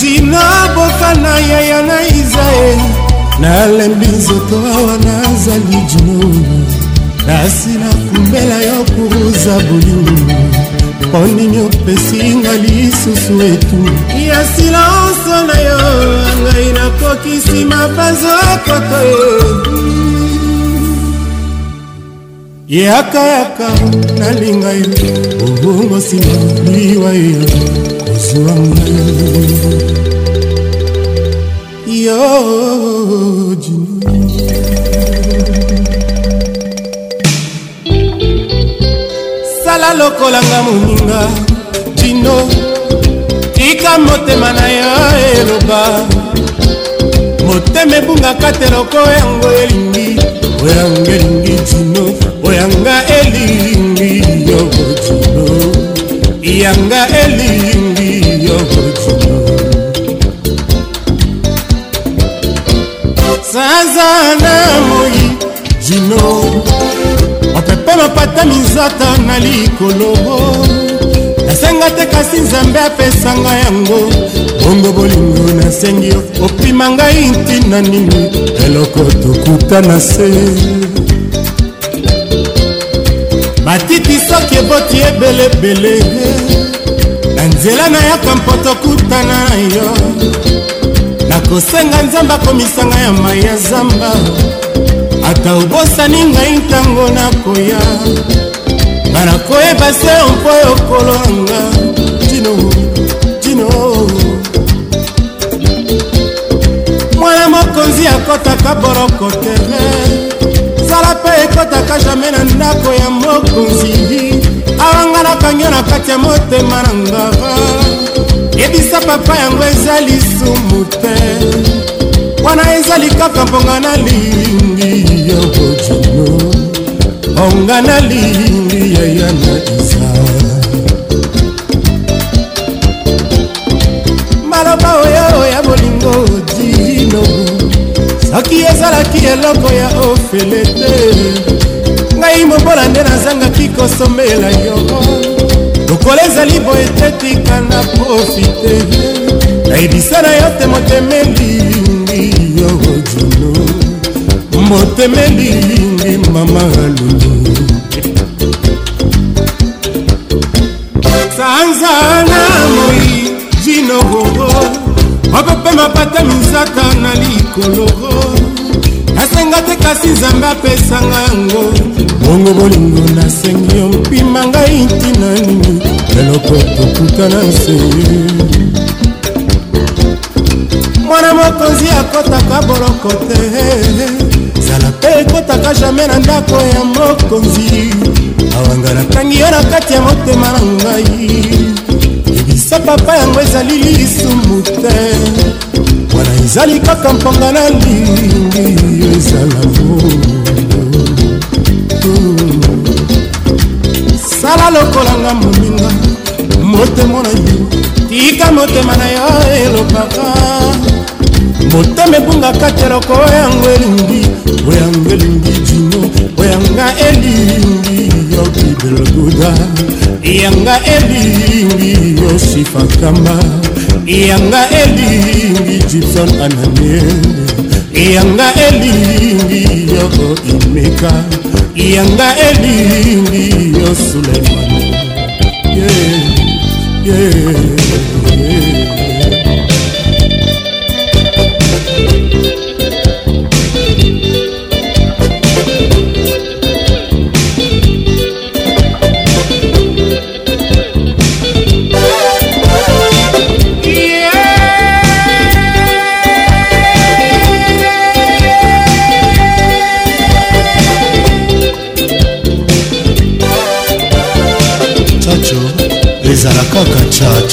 dina boka na yaya na israeli nalembi nzoto awa nazali jino nasila kumbela yo kuruza bolingo mpo nini opesinga lisusu etu ya silanso na yo ngai nakokisi mapanzo koto yakayaka nalinga yo obongo nsima liwa yo kozwa ngai yo sala lokolanga moninga jino tika motema na yo eloba motema ebungaka te loko yango elingi oyanga elingi jino oyanga elingi yo jino yanga elingi na minzata na likolo nasenga te kasi nzambe apesanga yango bongo bolingo nasengi yo opima ngai ntina nini eloko tokuta na se matiti soki eboti ebelebele na nzela nayaka mpotokutana na yo nakosenga nzambe akomisanga ya mai ya zamba ata obosani ngai ntango nakoya nga nakoyeba se mpo yokolo yanga tino tino mwana mokonzi akɔtaka boroko tere zala mpe ekɔtaka jamai na ndako ya mokonzi awanga nakangi na kati ya motema na ngava yebisa papa yango eza lisumu te wana ezali kaka mbonga nalingi ya botino mbonga nalingi ya yana iza maloba oyo ya bolingo dino soki ezalaki eloko ya ofele te ngai mobola nde nazangaki kosomela yo lokola ezali boye tetika na profite nayebisa na yo te motemelingi yo juno motemelingi mama lulu sanzana moi jinogoro opepe mapata misaka na likoloro nasenga te kasi nzambe apesanga yango bongo bolingo nasengi yo mpima ngai ntina nini leloko tokutana nse mwana mokonzi akɔtaka boloko te zala mpe ekɔtaka jamai na ndako ya mokonzi awanga nakangi yo na kati ya motema na ngai ebisa papa yango ezali lisumu te wana ezali kaka mponga na lingi yo ezala sala lokolanga moninga motema na yo tika motema na yo elobaka motema ebungaka teloko oyango elingi oyango elingi dino oyanga elingi yo kibelguda yanga elingi yo sifakamba yanga elingi gibson ananie yanga elingi yo imeka yanga elingi yo suleiman yeah, yeah.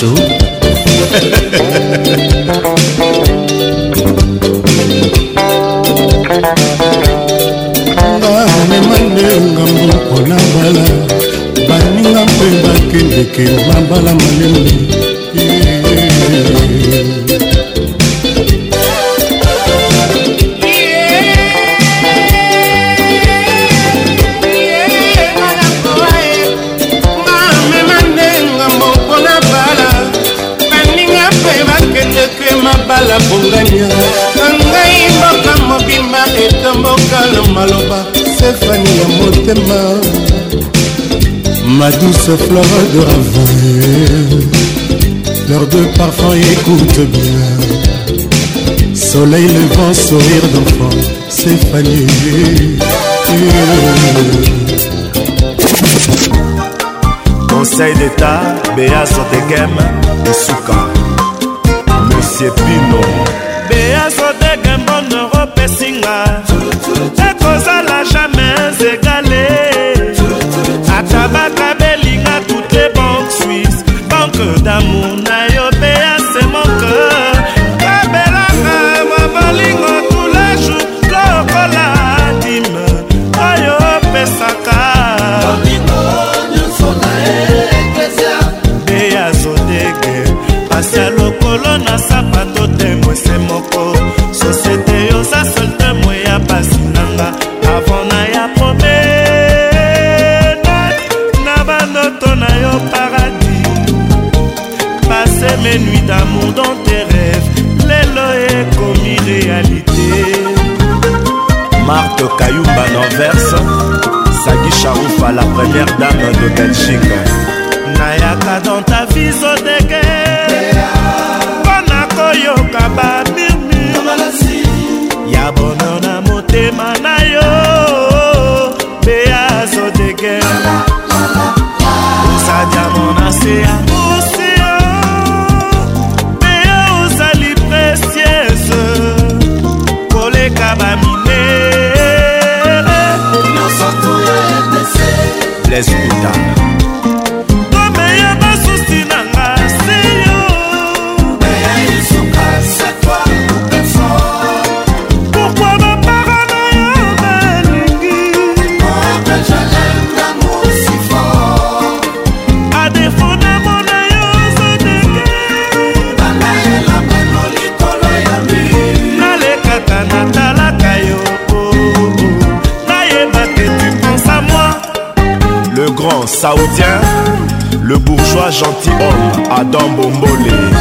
bato bamema ndenga mbokona mbala baninga mpe bakendeke mabala malembe ma douce fleur de ravin leurs de parfum, écoute bien Soleil, le vent, sourire d'enfant, c'est fané Conseil d'État, Béa Sotekem, souka, Monsieur Pino Béa Kayumba Norverse Sagi Charoufa, la première dame de Belgique nayaka dans ta vie zodeke mpo na koyoka bamirmir ya bonheur na motema na yo mpe ya zodeke osadiamo na se ya mosio mpe yo ozali precieuse koleka bami let's do saoudien, le bourgeois gentilhomme Adam Bombole.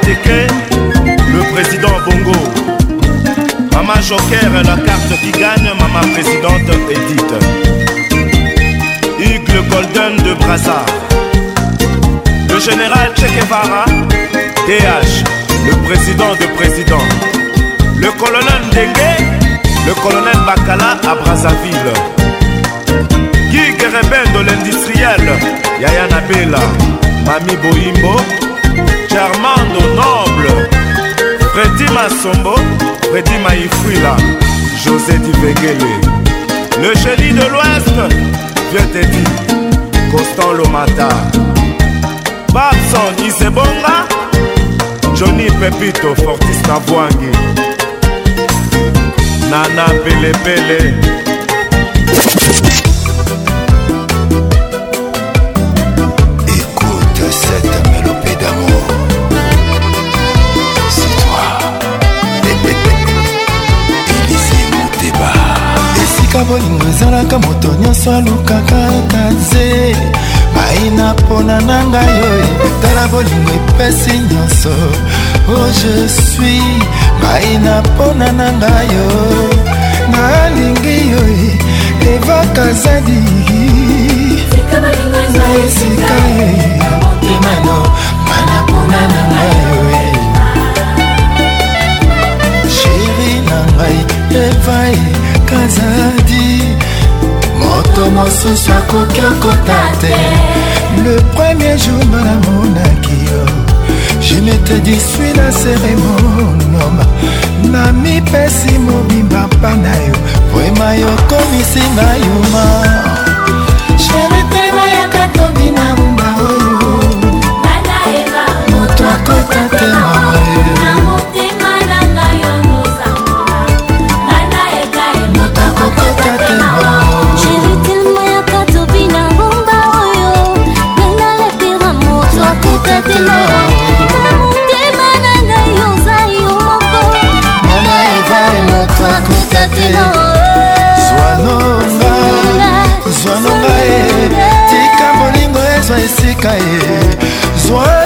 le président Bongo. Maman Joker, la carte qui gagne, maman présidente Edith. Igle le Golden de Brassard. Le général Che DH, le président de président. Le colonel Dengue, le colonel Bakala à Brazzaville. Guy rebelle de l'industriel, Yaya Nabela, Mami Boimbo, Charma Freddy Massombo, Freddy Maïfouila, José Divegele, le génie de l'Ouest, vieux Teddy, Constant Lomata, Babson Isebonga, Johnny Pepito, Fortis Kavwangi, Nana Pele Pele. bolingo ezalaka moto nyonso alukaka kaze maina mpona na ngai oyo etala bolingo epesi nyonso o oh, je suis maina mpona na ngai oyo nalingi oyo evaka zadi na esika ye motemano mana mpona na ngai oyo sheri na ngai evae kazadi moto mosusu akoki akota te le premier jour banamonaki yo je mete disui na seremonoma na mipesi mobimba mpa na yo vrema yokomisinga yuma zwanonga e eh. tika bolingo ezwa eh, esika e eh. zwa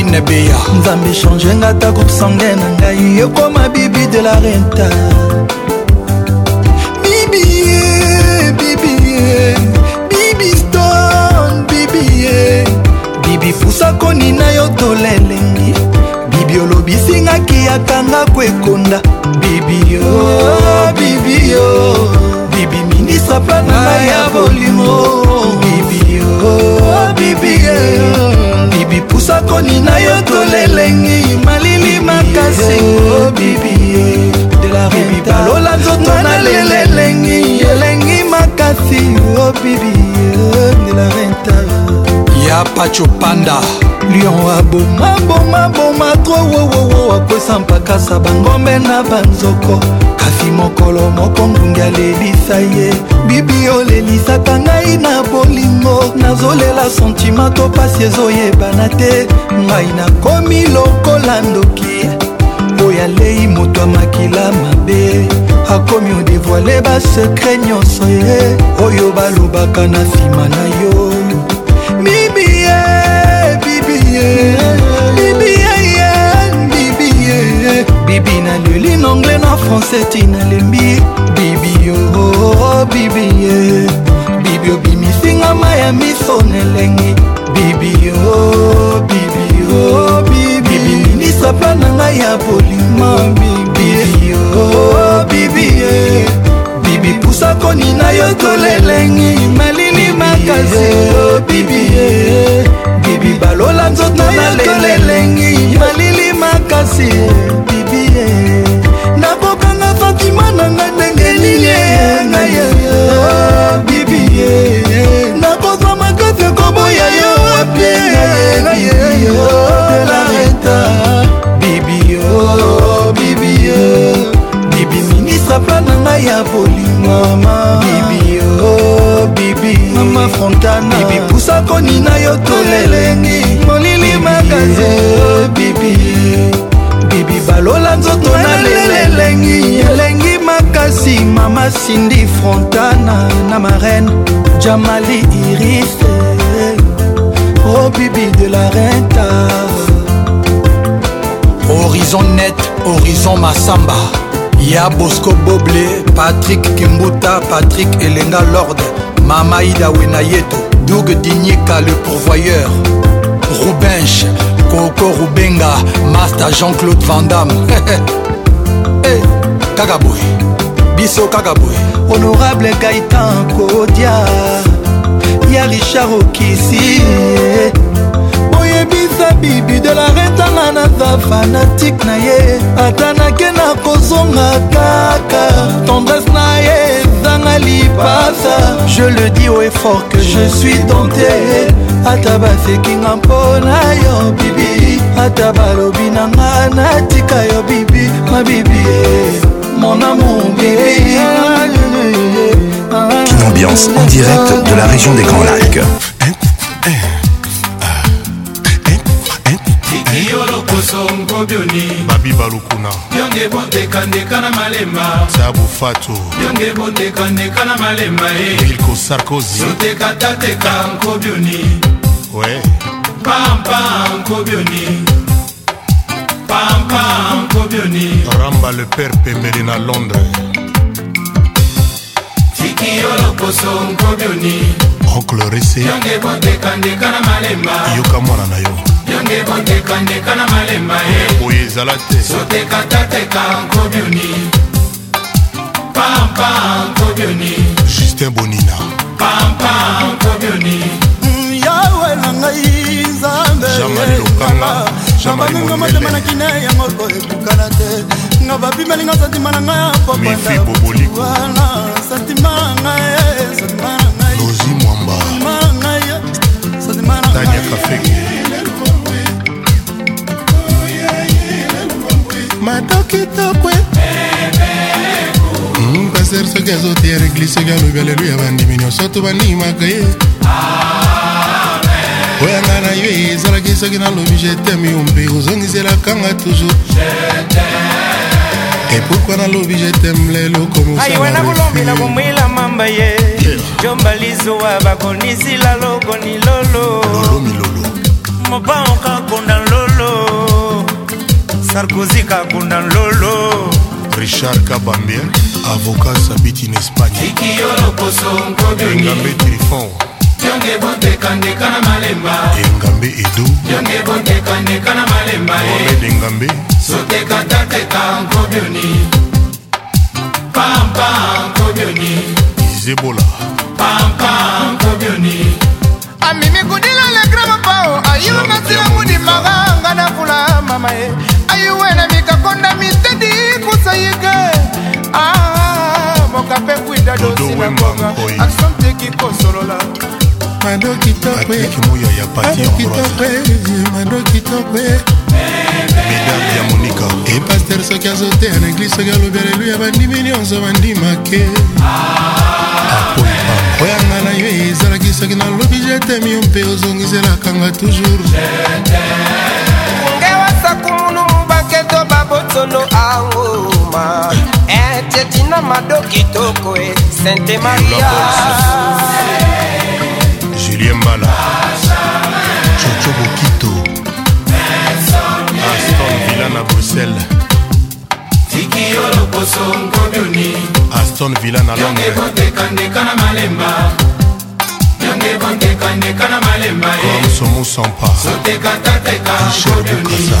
caroline beya nzambe change nga ta groupe sangue na ngai ekoma bibi de la renta bibie bibie bibi stone bibie bibi pusakoni na yo tolelengi bibi olobisingaki akangako ekonda bibio bibio bibi ministre plana ya bolimo bibio bibie sakoni na yo tolelengi malili makasi obibi oh, balola nzoto na lelelengi elengi makasi obibi ya pacho panda lion abomabomaboma tro wowowo akwesa mpakasa bangombe na banzoko kasi mokolo moko ngungi alelisa ye bibi olelisaka ngai na bolingo nazolela sentima to pasi ezoyebana te ngai nakomi lokola ndoki oyo alei moto ya makila mabe akomi odevoile basekre nyonso ye oyo balobaka na nsima na yo bibi ye bibi ye bibi naluli na anglais na français tinalembi bibi oo oh, bibi ye bibi obimisinga ma ya miso nelengi bibi o bibi o bibi minisapa na ngai ya bolimo bibi o bibi ye bibi pusa koni na yo tolelengi malini makasi o bibi ye bibi balola nzoto na lelengi malili makasi nini nakokanga fantima na ngai ndenge nini ngai bibi nakozwa makasi koboya yo wapielaeta bibio bibio bibi ministre plan na ngai ya bolimama bibio bibi mama fontana bibi pusa konina yo tolelengi molili magazi bibi balola nzoto na lelo elengi elengi makasi mama sindi frontana na marene jamali irise robibi oh, de la renta horizon net horizon masamba ya bosco boble patrik kimbuta patrik elenga lorde mama ida wenayeto doug dinyika le pourvoyeur rubenche koko rubenga master jean-claude vandame [LAUGHS] hey, kaka boye biso kaka boye honorable gaitan kodia ya richard okisi oyebisa bibi de la retanga naza fanatike na ye ata nake na kozonga kaka tendresse na ye ezanga lipasa je le dis au effort que je suis tenté ata basekinga mpo na yo bibi ata balobi na nga natika yo bibi mabibi monamu bibi Une ambiance en direct de la région des Grands Lacs. osongo bioni babi balukuna yonge bondekandeka na malema sabu fato yonge bondekandeka na malema e eh. wilko sarkozy sotekatateka nko bioni we pampa nko bioni pampa nko bioni ramba le père pemeri na londres tikiyolokoso nko bioni oncle rese yonge bondekandeka na malema yoka mwana na yo ndenge bondekandeka na malema ye oyo ezala te sotekatateka nkobioni pampa nkobioni justin bonina pampa nkobioni yawe na ngai nzambe nabanenga motema na kine yango koyebukana te nga babimeli nga santima na ngai apopandawana santima ngai santima na ngai santima na ngai santima na ngai mato kitoko paster soki azoteya reglise soki alobi aleluya bandimi nyonso tobanimaka ye oya nga na yo ezalaki soki nalobi jeteme yo mpe ozongiselakanga toujours epukwa nalobi jeteme lelo komosaiwe nakolobi nakomwila mamba ye jomba lizuwa bakonisila lokoni lolo mopa okakonda lolo sarkozy kakunda nlolo richard kabambia avocat sabiti na espagneengambe trifon engambe edo mohamed engambe izebola amimi kudila legrama pao ayilonga silangu dimaganga na fula mama ye wena vikakonda mitedi kusayike ah, moka mpe kwinda dosinakonga asomteki kosolola mando kitokwe epaster soki azoteya na eglize soki alobi aleluya bandimi nyonso bandimake oyanga na yo ezalaki soki nalobi jetemi yo mpe ozongiselakanga toujours botono anguma ete eh, tina mado kitoko e eh. sente maria julien mbala coco bokito aston villa na bruxelles tikiyo lokoso nkobioni aston villa na londres bontekandeka na malemba yange bontekandeka na malemba eh. somusampa sotekatatekaaisa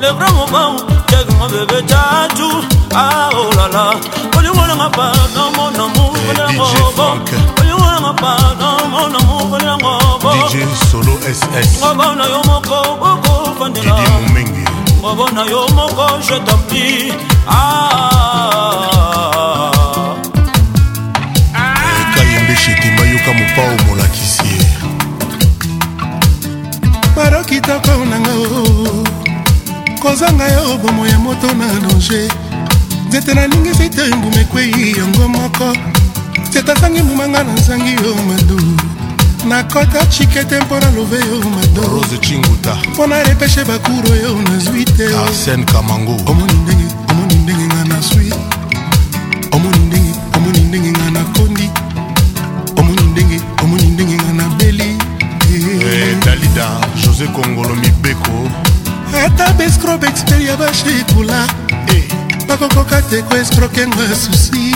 le vrai moment jaginga bebe tatu aolala olingolanga pana mona mukolelangobo olingolanga pana mona mukolelangobo ngoba na yo moko okofandela ngoba na yo moko je tampi ah. kayembe shetemba yoka mopao molakisi ye baro kitoko nanga kozanga yo bomo ya moto na danger nzete nalingi vite mbuma ekwei yango moko nzete azangi mbumanga na nzangi yo madu nakota chikete mpo na love yo madorose chinguta mpo na repeshe bakuro yo nazwi te arsen kamango omoni ndenge omoni ndenge nga nazwi omoni ndenge omoni ndenge nga nakondi omoni ndenge omoni ndenge nga nabeli eh, dalida josé kongolo mibeko ata bescrob exper ya bashitula bakokoka te koescroke nga susi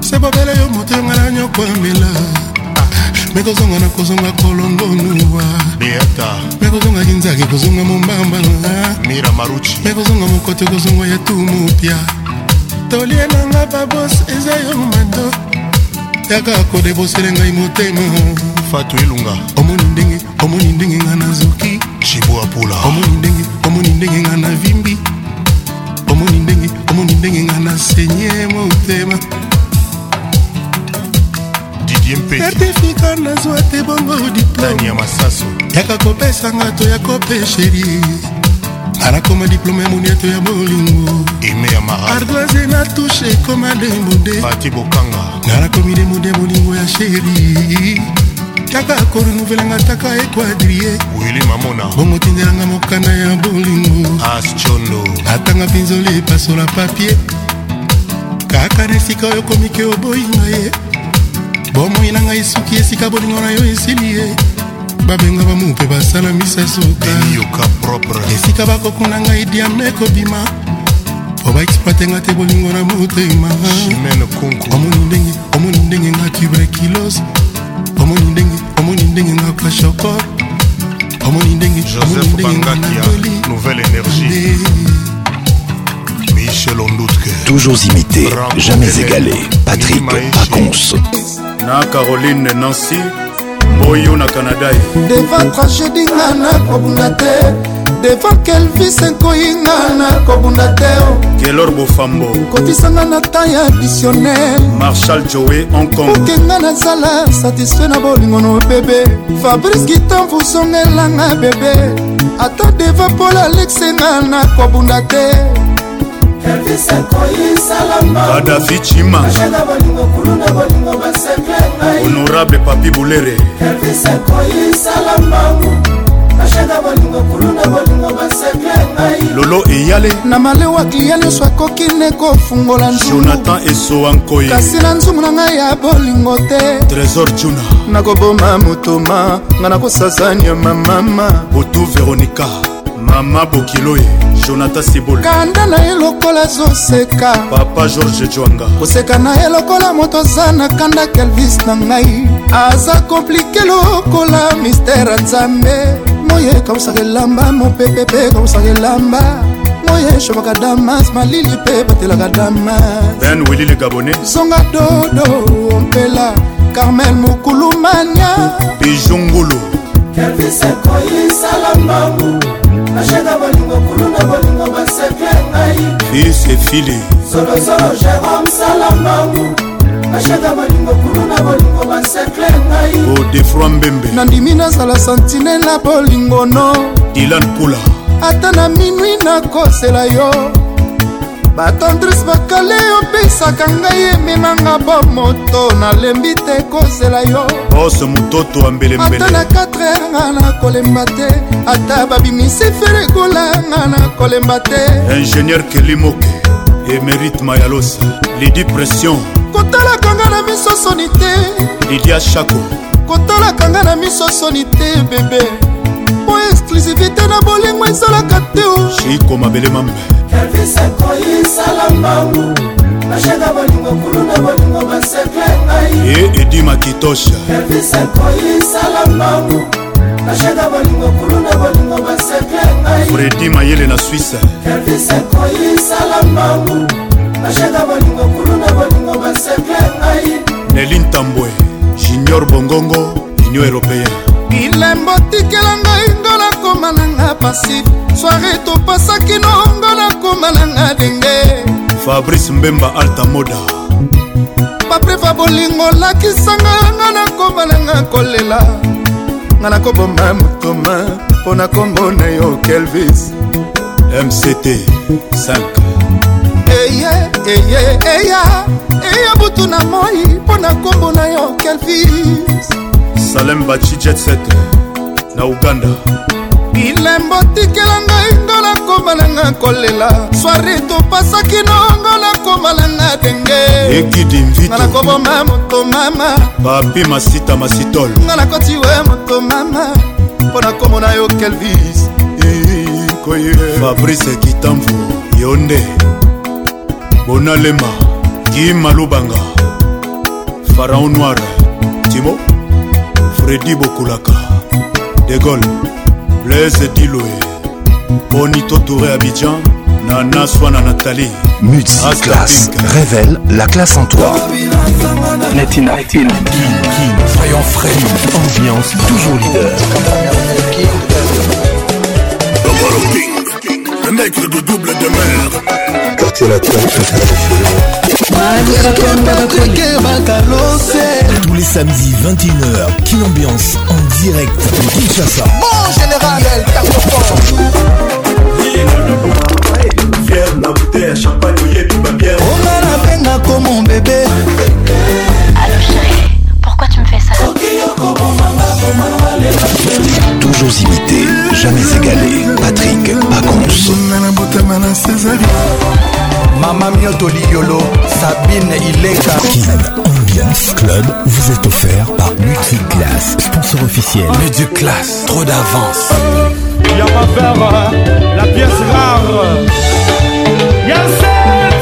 se bobela yo moto yonga na nyoko amela mekozonga na kozonga kolongonuwa mekozonga kinzaki kozonga mombambanga mekozonga mokoto kozonga ya tumupya tolie nanga babos eza yo mando yaka kodebosele ngai motema fatu elunga omoni ndenge omoni ndenge nga nazoki jibo apola omoni ndenge omoni ndenge nga na vimbi omoni ndenge omoni ndenge nga na senye motema sertifika nazwa te bongo diplomeyaka kopesanga to ya kopesheri anakoma diplome ya moniato ya bolingo ardoise na tushe ekoma demude nanakomi demude bolingo ya sheri kaka korenouvelenga taka ekuadrie wili mamona bongo tindelanga mokana ya bolingo aschondo atanga pinzoli epasola papie kaka na esika oyo komiki oboyinga ye bomoi na ngai soki esika bolingo na yo esili ye babenga bamu mpe basala misasuka esika bakokuna ngai diame kobima po baexploitenga te bolingo na motema omoni ndenge omoni ndenge nga tuberculose omoni ndenge omoni ndenge nga kashoko omoni ndenge joseph bangakia nouvelle énergie michel ondutke toujours imité Rambo jamais Kelen, égalé patrick pacons na caroline nancy mboyo na canada deva tragédie nga nakobunda te devant kelvis enkoyinga nakobunda te kelor bofambo kotisanga na tan ya additionnel marshal joe hongkongkokenga nazala satisfait na bolingono bebe fabrice gitan vosongelanga bebe ata deva pol alexenga nakobunda te adafi cima honorable papi bulere lolo eyale na malewa klia nyonso akoki nde kofungola jonathan esowa nkoi kasi na nzumu na ngai ya bolingo te trésor juna nakoboma motoma ngai nakosazaniama mama botu veronika mama bokiloye jonathan sibol kanda na ye lokola zoseka papa george jwanga koseka na ye lokola moto aza na kanda kelvis na ngai aza komplike lokola mistere nzambe moye kausaka elamba mopepe mpe kausaka elamba moye shobaka damas malili mpe batelaka damas ben wilili gabone zonga dodo ompela carmel mokulumania bijungulu kelvisekoyisalambamu nashenga bolingo kuluna bolingo basekle ngai fils efile solosolo jérome salambamu bashaka bolingo kuluna bolingo basekle ngai odefroi oh, mbembe nandimi nazala santinela bolingo no dilan pula ata na minwi nakosela yo batandris bakale opesaka ngai emenanga bomoto nalembi te kozela yo ose mototo ambelembeleata na 4 heure nga nakolemba te ata babimisi ferekolanga nakolemba te ingénieur kelimoke emerite mayalosa lidi pression kotalaka nga na miso soni te lidia shako kotalaka nga na miso soni te bebe mpo exclusivité na bolingo ezalaka te shiko mabele mambe e edi makitosha fredi mayele na swisse nelin tambwe junior bongongo union européen bilembo tikela ngai ngo nakoma nanga pasive soare topasaki nongo nakoma nanga denge fabrice mbemba altamoda paprefa bolingo lakisanga nga nakoma nanga kolela nga nakoboma motoma mpo na kombo na yo kelvis mct 5 eye eye eya eya butu na moi mpo na kombo na yo kelvis salem baci jet set na uganda bilembo tikela ngai ngolo nakomalanga kolela swari topasaki nongo nakomalanga denge ekidi mvitnga nakoboma moto mama papi masita masitol nga nakoti we moto mama mpo nakomona yo kelvis koye fabrice kitamvu yo nde bonalema kimalubanga faraon noir timo fredi bokulaka de gole blaise diloe Bonito Touré Abidjan, Nana Swana Nathalie. classe, révèle la classe en toi. Netina, King, King, soyons frais, ambiance toujours leader. le tous les samedis 21h, Kin Ambiance en direct de Kinshasa. Bon général, fier la bouteille à champagne oyebiba bien ongana benga komo bebe allo chéri pourquoi tu me fais ça toujours imité jamais égalé patrick pacons na botama na césari mama mioto liolo sabine ileka Club vous est offert par Multiclass, sponsor officiel. Multiclass, trop d'avance. Y'a pas faire euh, la pièce rare. Y'a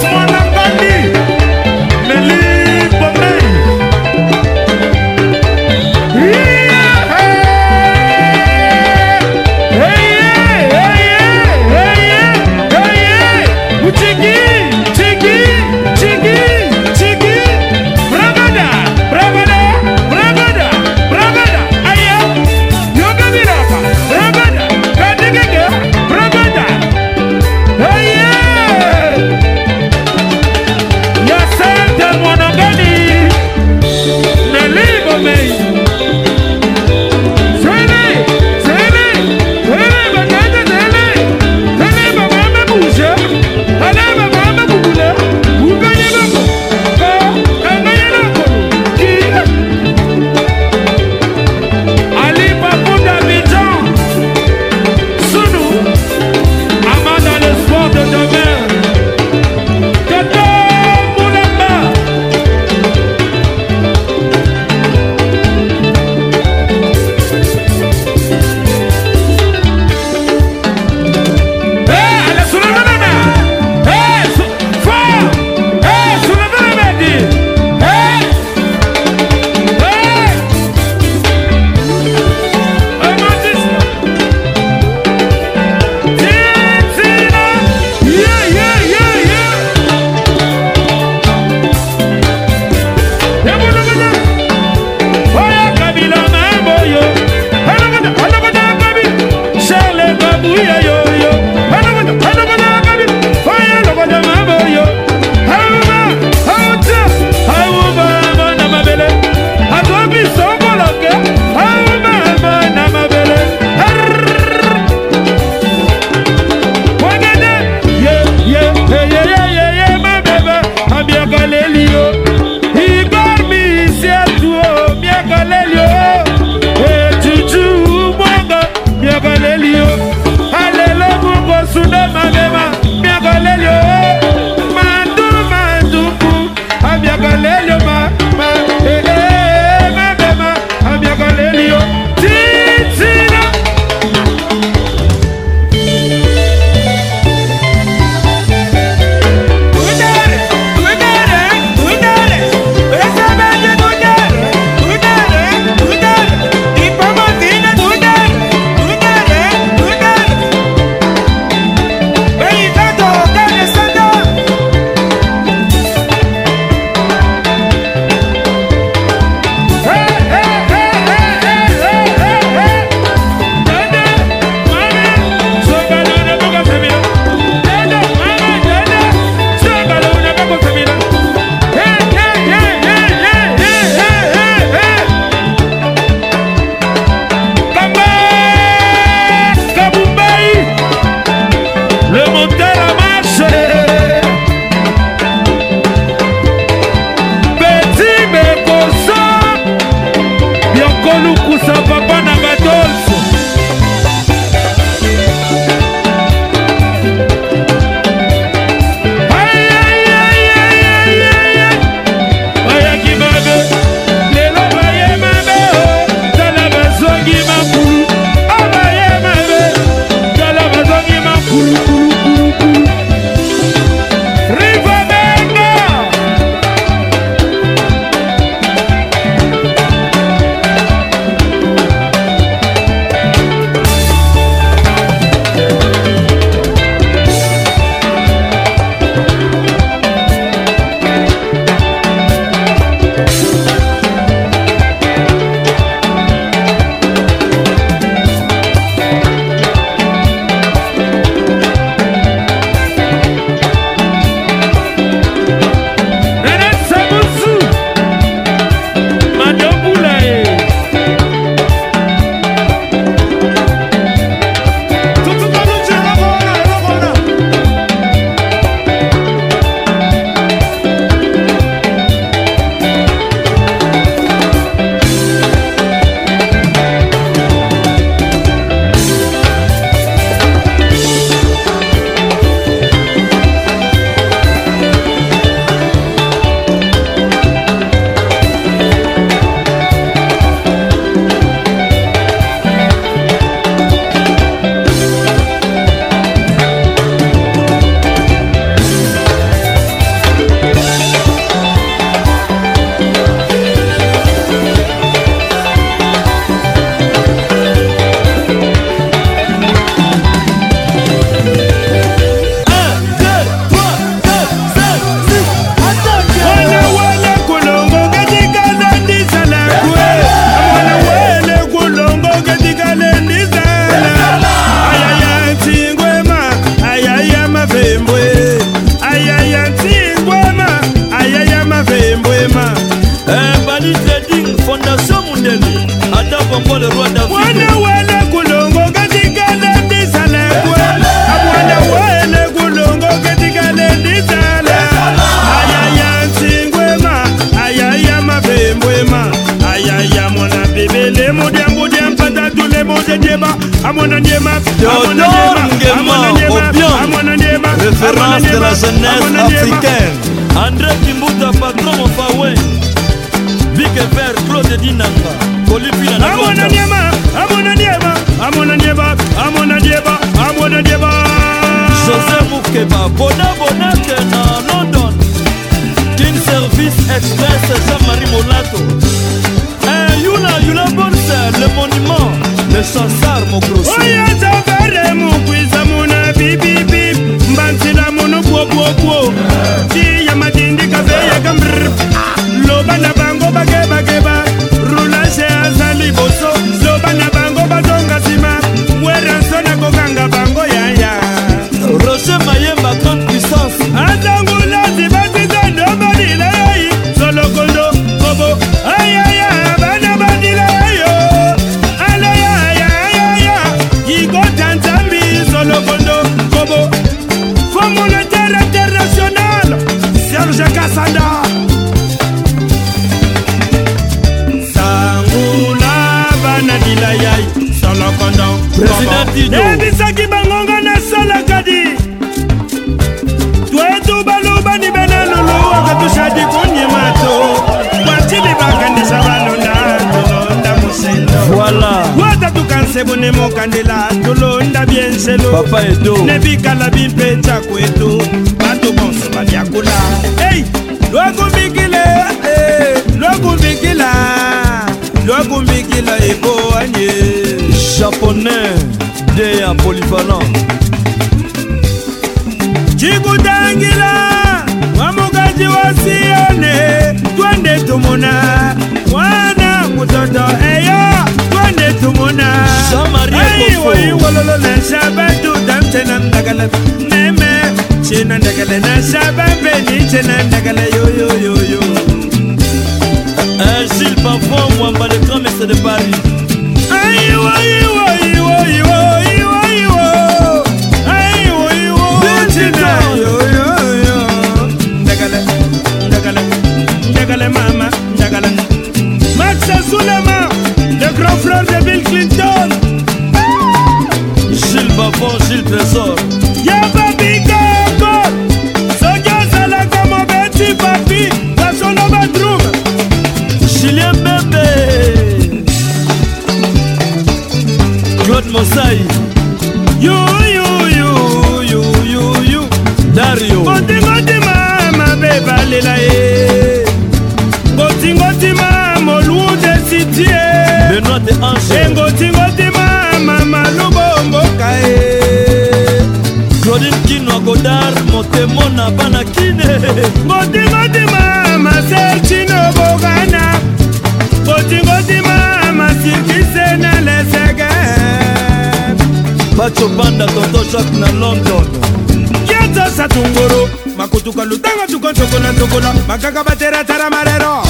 bakaka bateratara marero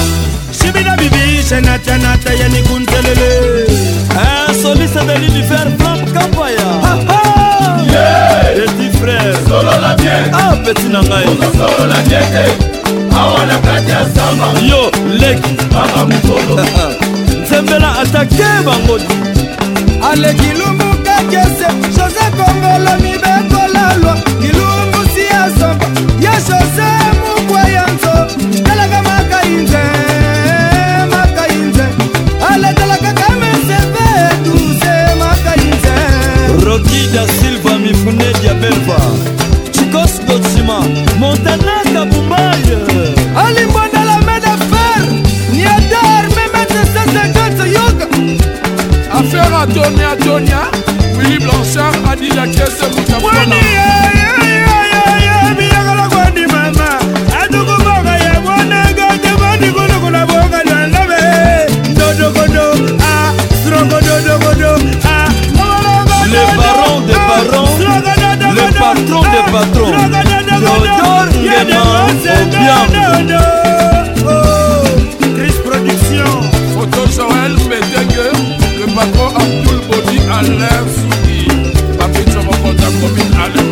sibina bibi senatianata ya nikuntelele insoliste eh, de l'univers fram kampaya petit frère ah petit na ngai yo leki nzembela atake bangoti aleki lumukakese josé kongolo roki da silva mifune diabelva chikos dotsima montana kabumbai alimbondala medefer niadar memetesesegete yoga affaire atonia atonia willi blanchard adila kiese mutaoni vraiment ambiante. Oh, Chris Production. Photo Joël Pédégue, le patron Abdul Bodi Alain Soudi. Papi Tchomokonda, commune Alain.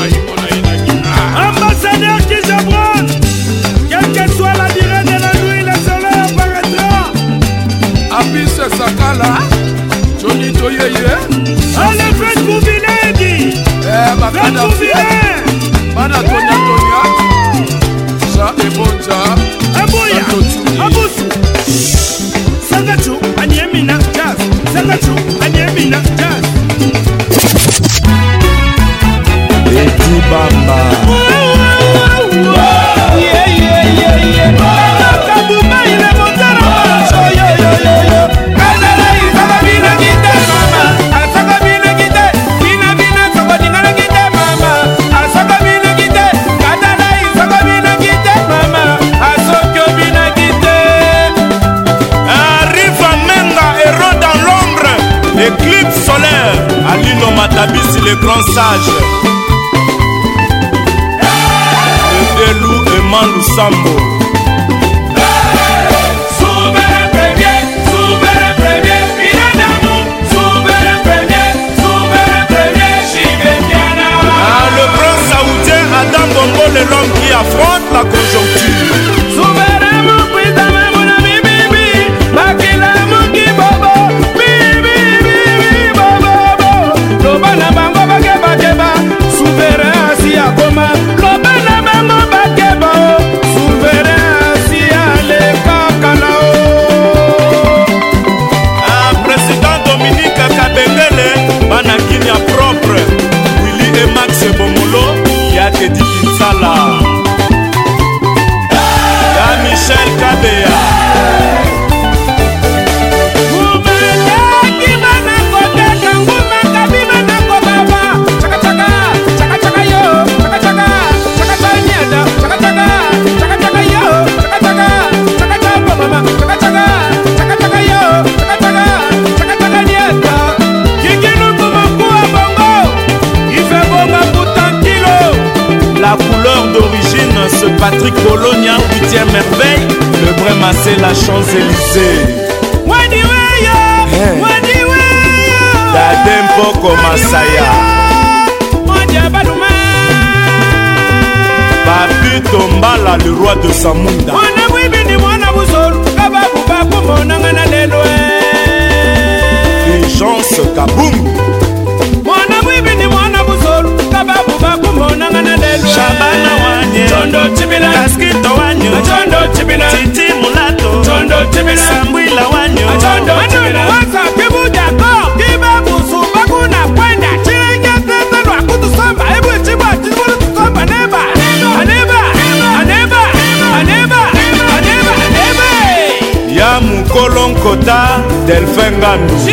del Fengandú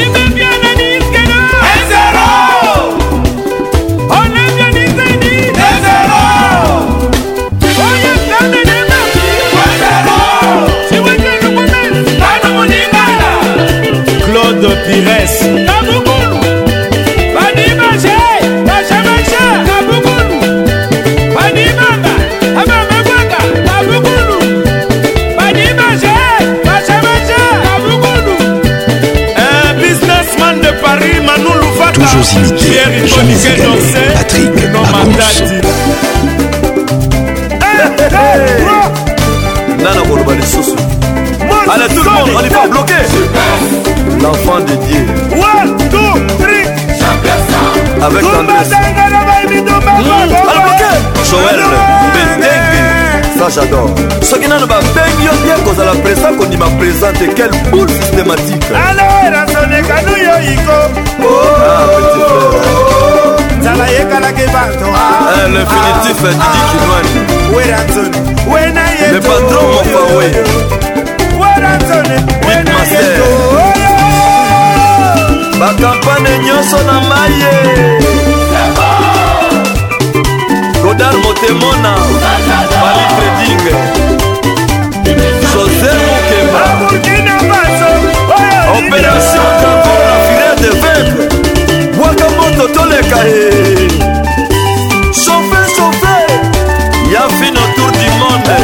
sans imiter, jamais égalé, Patrick Pacons. nana koloba lisusu allez tout le monde on est pas bloqué l'enfant de dieu avec tendresse moi j'adore soki nano babengi yo bie kozala présent kondima présent te quel boule systématique ah, zala yekalaki bato ah. eh, ah. le finitif eh, didi kinwani le patron mofawe oh, bakampane nyonso na maye motemona mari freding josé mukemba opération kako la fureur de vaincre bwaka moto toleka ye chauffe chauffe ya fine autour du monde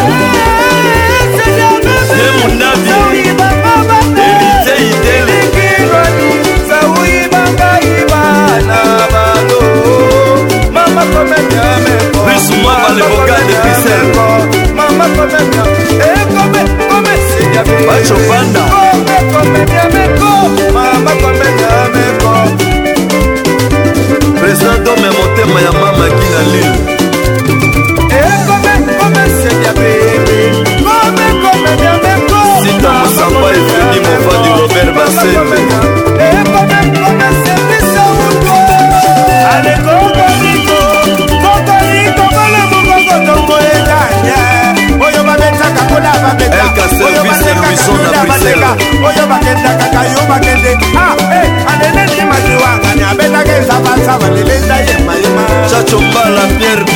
ye mundabi elite idele na balo mama kometa soumava le vocal de Bruxelles. Eh, Bacho Banda. baseka oyo bakendaka kayo bakende anene ah, ndi madiwangani abetaka eza basaba lelenda yemayema chachombala pierre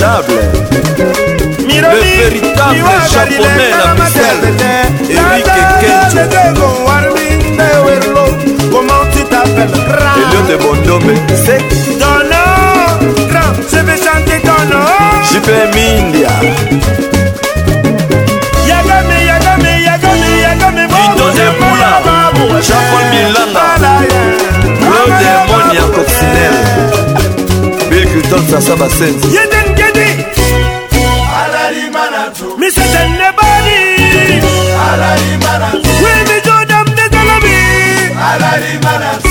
intouchable le véritable japonais la pucelle Eric Kenjo Elio de Bondombe C'est ton nom grand Je vais chanter ton nom JPM India Yagame, Yagame, Yagame, Yagame Ito Zemboula Jean-Paul Milana Claude Monia Coccinelle Bill Clinton Sassa Bassens Yedenge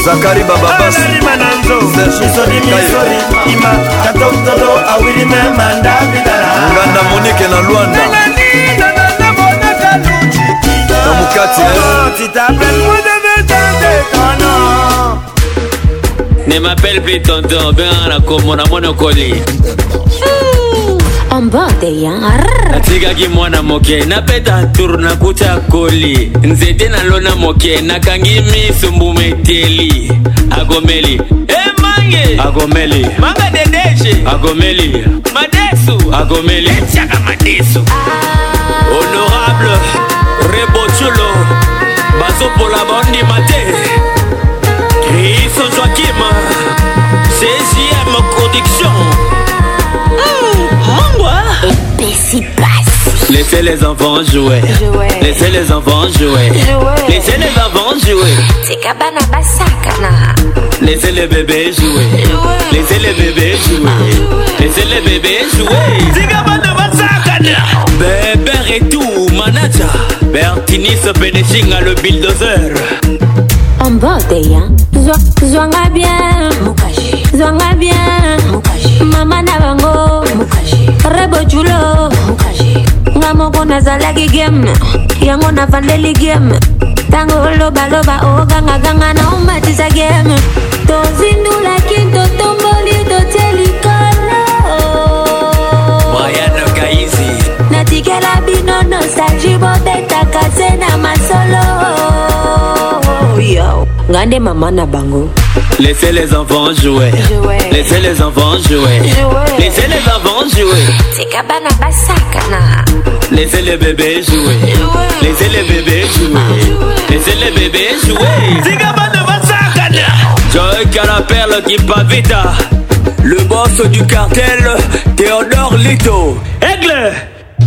zakari bababasima na nzoisolimisoliima katokutolo awilime mandavidalanganda monike na lwanda na mokati ne m'appelle plus tonton bien nakomona monokoli bombode natikaki mwana moke napeta tour nakuta koli nzete nalona moke nakangi miso mbuma eteli agomeli emange eh, agomeli manga dedeshe agomeli madesu agomeli etiaka madesu ah. honorable rebotulo bazopola bandima te Laissez les enfants jouer. jouer. Laissez les enfants jouer. jouer. Laissez les enfants jouer. Laissez les bébés jouer. jouer. Laissez les bébés jouer. Laissez les bébés jouer. Bébé et tout, manager. Bertini se pénéching à le bulldozer. En bas, hein. Zwanga bien. Zwanga bien. Maman Navango. Rebo Julo. mbala moko nazalaki game yango nafandeli game ntango olobaloba ogangaganga naumatisa game tozindulaki totomboli totelikolo natikela bino nostalgi bobetaka se na masolo nga nde mama na bango Laissez les enfants jouer. jouer. Laissez les enfants jouer. jouer. Laissez les enfants jouer. C'est cabana basakana. Laissez les bébés jouer. Laissez les bébés jouer. Laissez les bébés jouer. Zigaba devant ça, Joy Calapelle qui pas vite. Le boss du cartel, Théodore Lito. Aigle!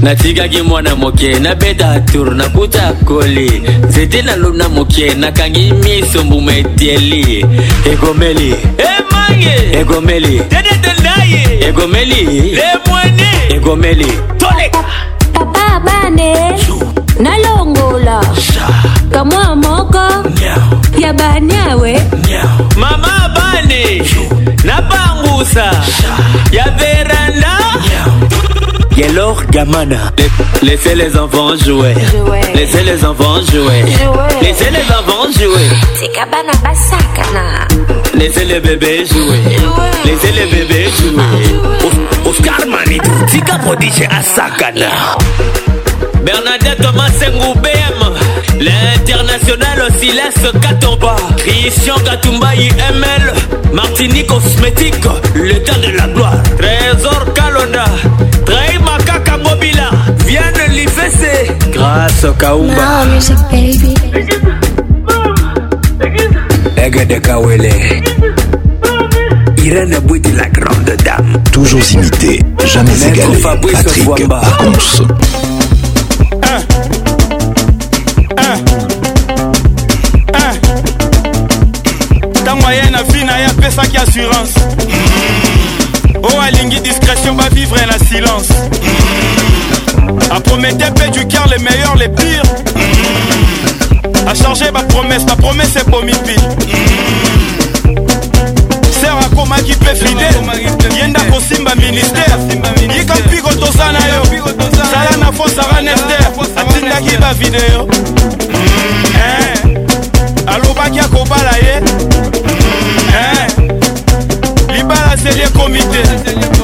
natikaki mwana moke nabeta tour nakuta koli nzete nalona moke nakangi miso mbuma etieli egomeli emange egomeli tedetendai egomeli lemwene egomeli toleka bane nalongola kamwa moko ya banyawe mama bane nabangusa ya veranda Et gamana, laissez les enfants jouer. Laissez les enfants jouer. Laissez les enfants jouer. C'est Laissez les bébés jouer. Laissez les bébés jouer. Oscar Manitou, Tika Prodige à Sakana. Bernadette Massengou BM L'international Silas Katomba Christian Katumba IML Martini Cosmétique Le temps de la gloire Trésor Kalonda Trahima Kaka Mobila Vianne Lifese Grâce Kaumba Egede Kawele Irène Bouti la grande dame Toujours imité, jamais égalé Patrick Pacons apesaki assurance mm-hmm. oyo oh, alingi discrétion bavivre na silence mm-hmm. apromete mpe du cœur le meilleur le pire mm-hmm. acharge bapromese bapromese ebomi mpile ser akomaki mpe fidele ye ndako simba ministere yika mpiko toza na yo sala na fosara nester atindaki bavideo eh. alobaki akobala ye ezeli ekomi te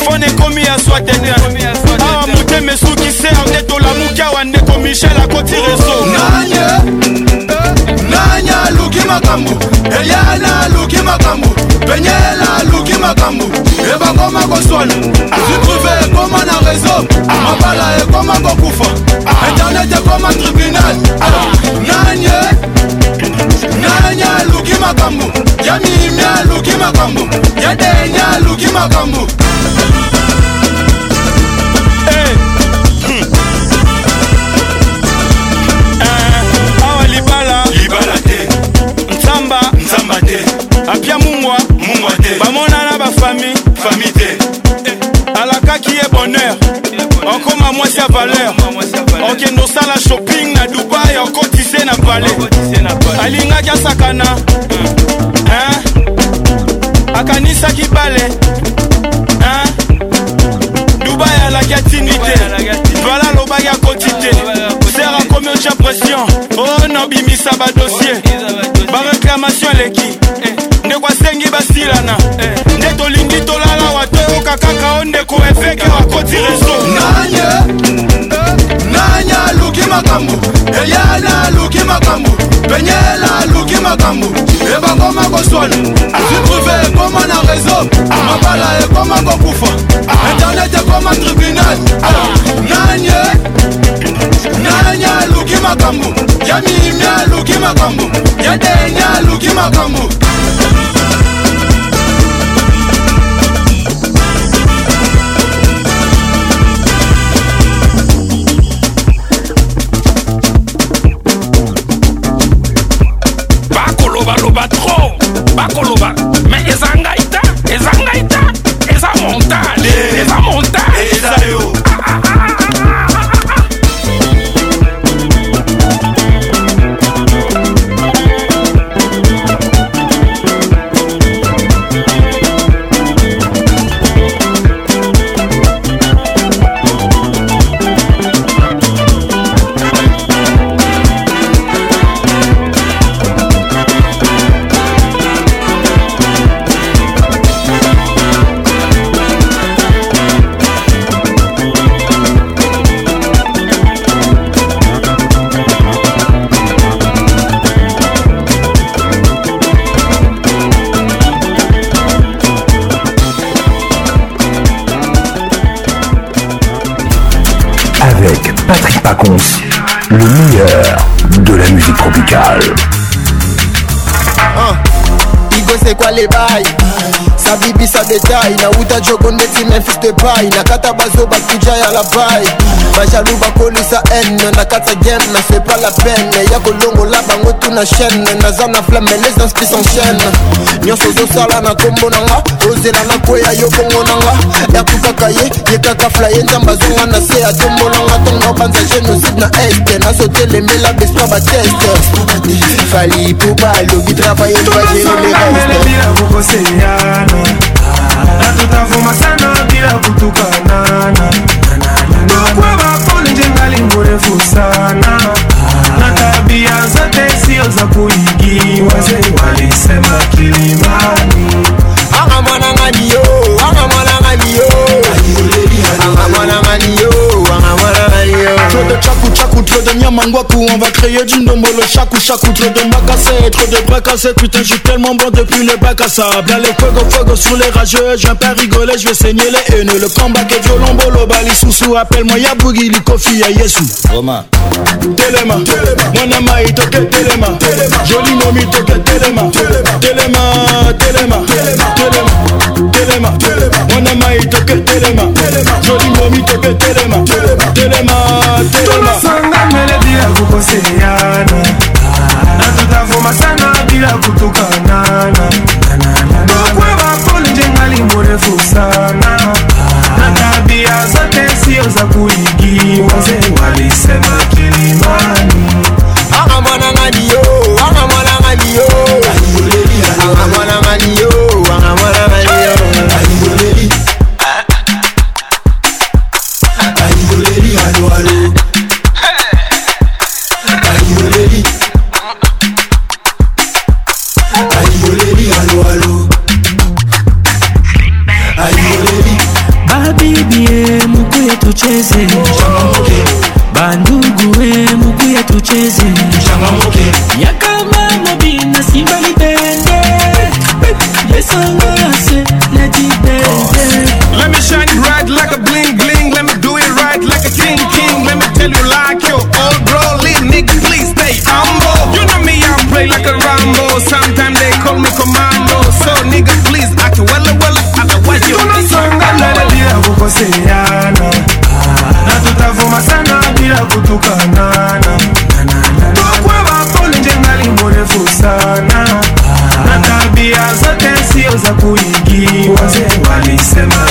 fone ekomi ya swa tete awa motema esukise awa nde tolamuki awa ndeko michel akoti reso nanye aluki makambo eliana aluki makambo penyela aluki makambo ebakoma koswana zutruve ekoma na rezo mabala ekoma kokufa internet ekoma tribunal nanye nanye aluki makambo yamimya luki makambu yadenya luki makambu apia mungwa mungwa te bamonana bafami fami te eh, alakaki ye bonheur okoma mwasi ya valeur okende osala shopping na dubai okotise na pale alingaki asakana hmm. Eh? akanisaki bale eh? dubai alaki atini te vala alobaki akoti te ser akomi otya pression oh, ono bimisa badosie bareklamation eleki ndeko eh. asengi basilana nde tolingi tolala wa toyoka kaka o ndeko efeke wakoti reso luki makambo eyana luki makambo penyela luki makambo ebakoma koswana sutruve ekoma na réseau mabala ekoma kokufa internet ekoma tribunal nanye nanye aluki makambo ya mimi aluki makambo ya denya aluki makambo ¡Vámonos! sei qual é vai nabibisa detai nauta jogo ndeti memphis depai nakata bazo bakuja ya labai bajalu bakolisa ene nakata gen nasepa la pene ya kolongola bango tuna chaine naza na flame les inspis en chaine nyonso ozosala na nkombo nanga ozela na kweya yo bongo nanga yaku kaka ye ye kaka flaye nzambe azonga na se atombolanga ntonga obanza génocide na este nazotelemela bespa bateste fali po balobi travaye bazereleaeeakokoseana tutavuma sana bila kutukanana kwa bapole njengali mrefu sana na tabia zote sio za kuigiwa wazee walisema kilimani ama mwanang'anio On va créer du le chacou, chaque Trop de macassé, trop de bras Putain j'suis tellement bon depuis le bac à sable les les rageux J'aime pas rigoler, j'vais saigner les haineux Le combat est violon, bolo, bali, sous Appelle-moi Yabugi, Likofi, Yesu mon Joli momi Téléma, Téléma, mon Joli momi Téléma, koseyana natutavuma sana bila kutukanana bokweba poli njengali murefu sana na tabia zote sio za kulia tucheze bandugu we, tucheze simba libende, let me shine like a bling bling, let me do it right like a king king, let me tell you like your old bro, nigga please stay humble. You know me, I play like a Rambo, sometimes they call me commando, so nigga please act well well, you. tukanana tokweva poni njengalimborefu sana na tabia zote sio za kuigiwa walisema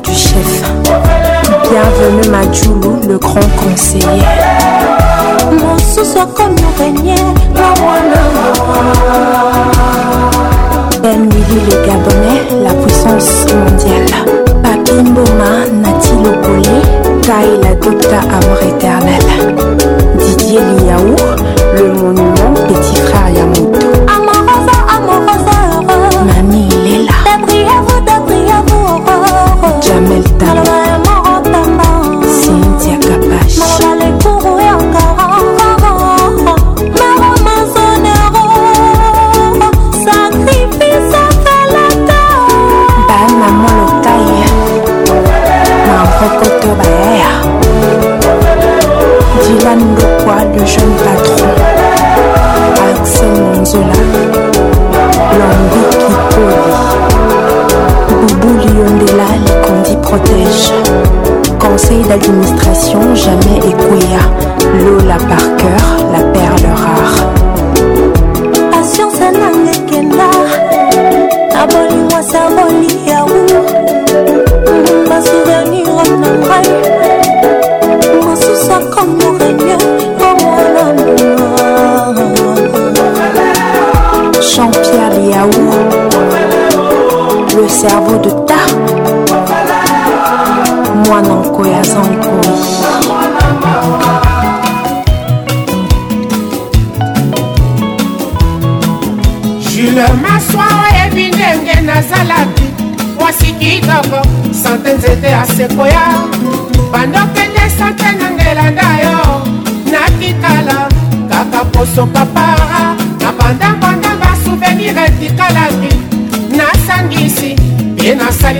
du chef. Bienvenue Madjoulou, le grand conseiller.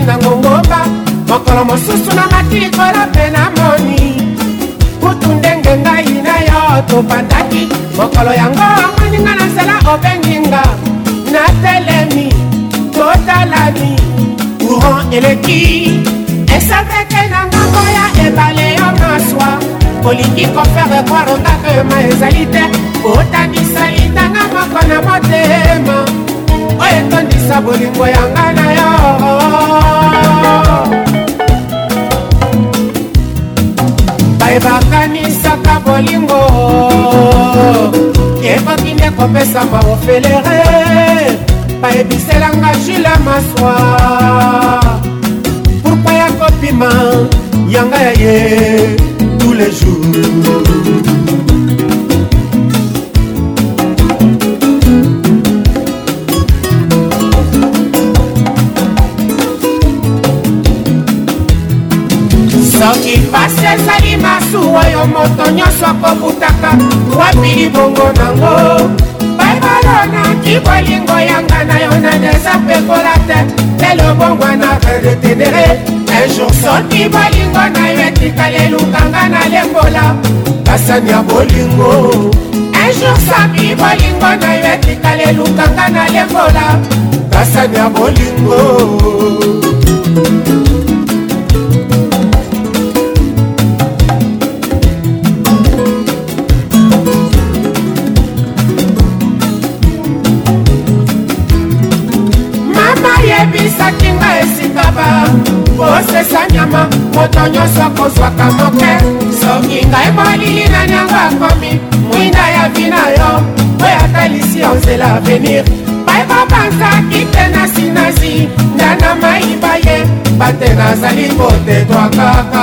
na ngongomba mokolo mosusu na mati likolo mpe na moni kutu ndenge ngai na yo tobandaki mokolo yango amoni nga na nzela obenginga natelemi totalani courant eleki esaveke na ngambo ya ebale yo maswa olingi kofere kwarondake ma ezali te otabisa litanga moko na motema oyo etondisa bolingo yanga na yo ebakanisaka bolingo ekoki nde kopesa maofelere bayebiselanga jula maswa pourkui ya kopima yanga ya ye tous les jours oyo moto nyonso akobutaka wapi libongo nango baibalo naki bolingo yanga na yo na deza pekola te lelo bongwa na redetenere ejour soki bolingo na yo etikali elukanga na lembola basani ya bolingo ejour soki bolingo na yo etikali elukanga na lembola basani ya bolingo esikaba kosesa nyama moto nyonso akozwaka moke soki ngai molili nani yango akomi mwinda ya vina yo oyo atalisi yo nzela avenir bayebobanzaki te na sinasi ndana mayiba ye bate nazali kotetwa kaka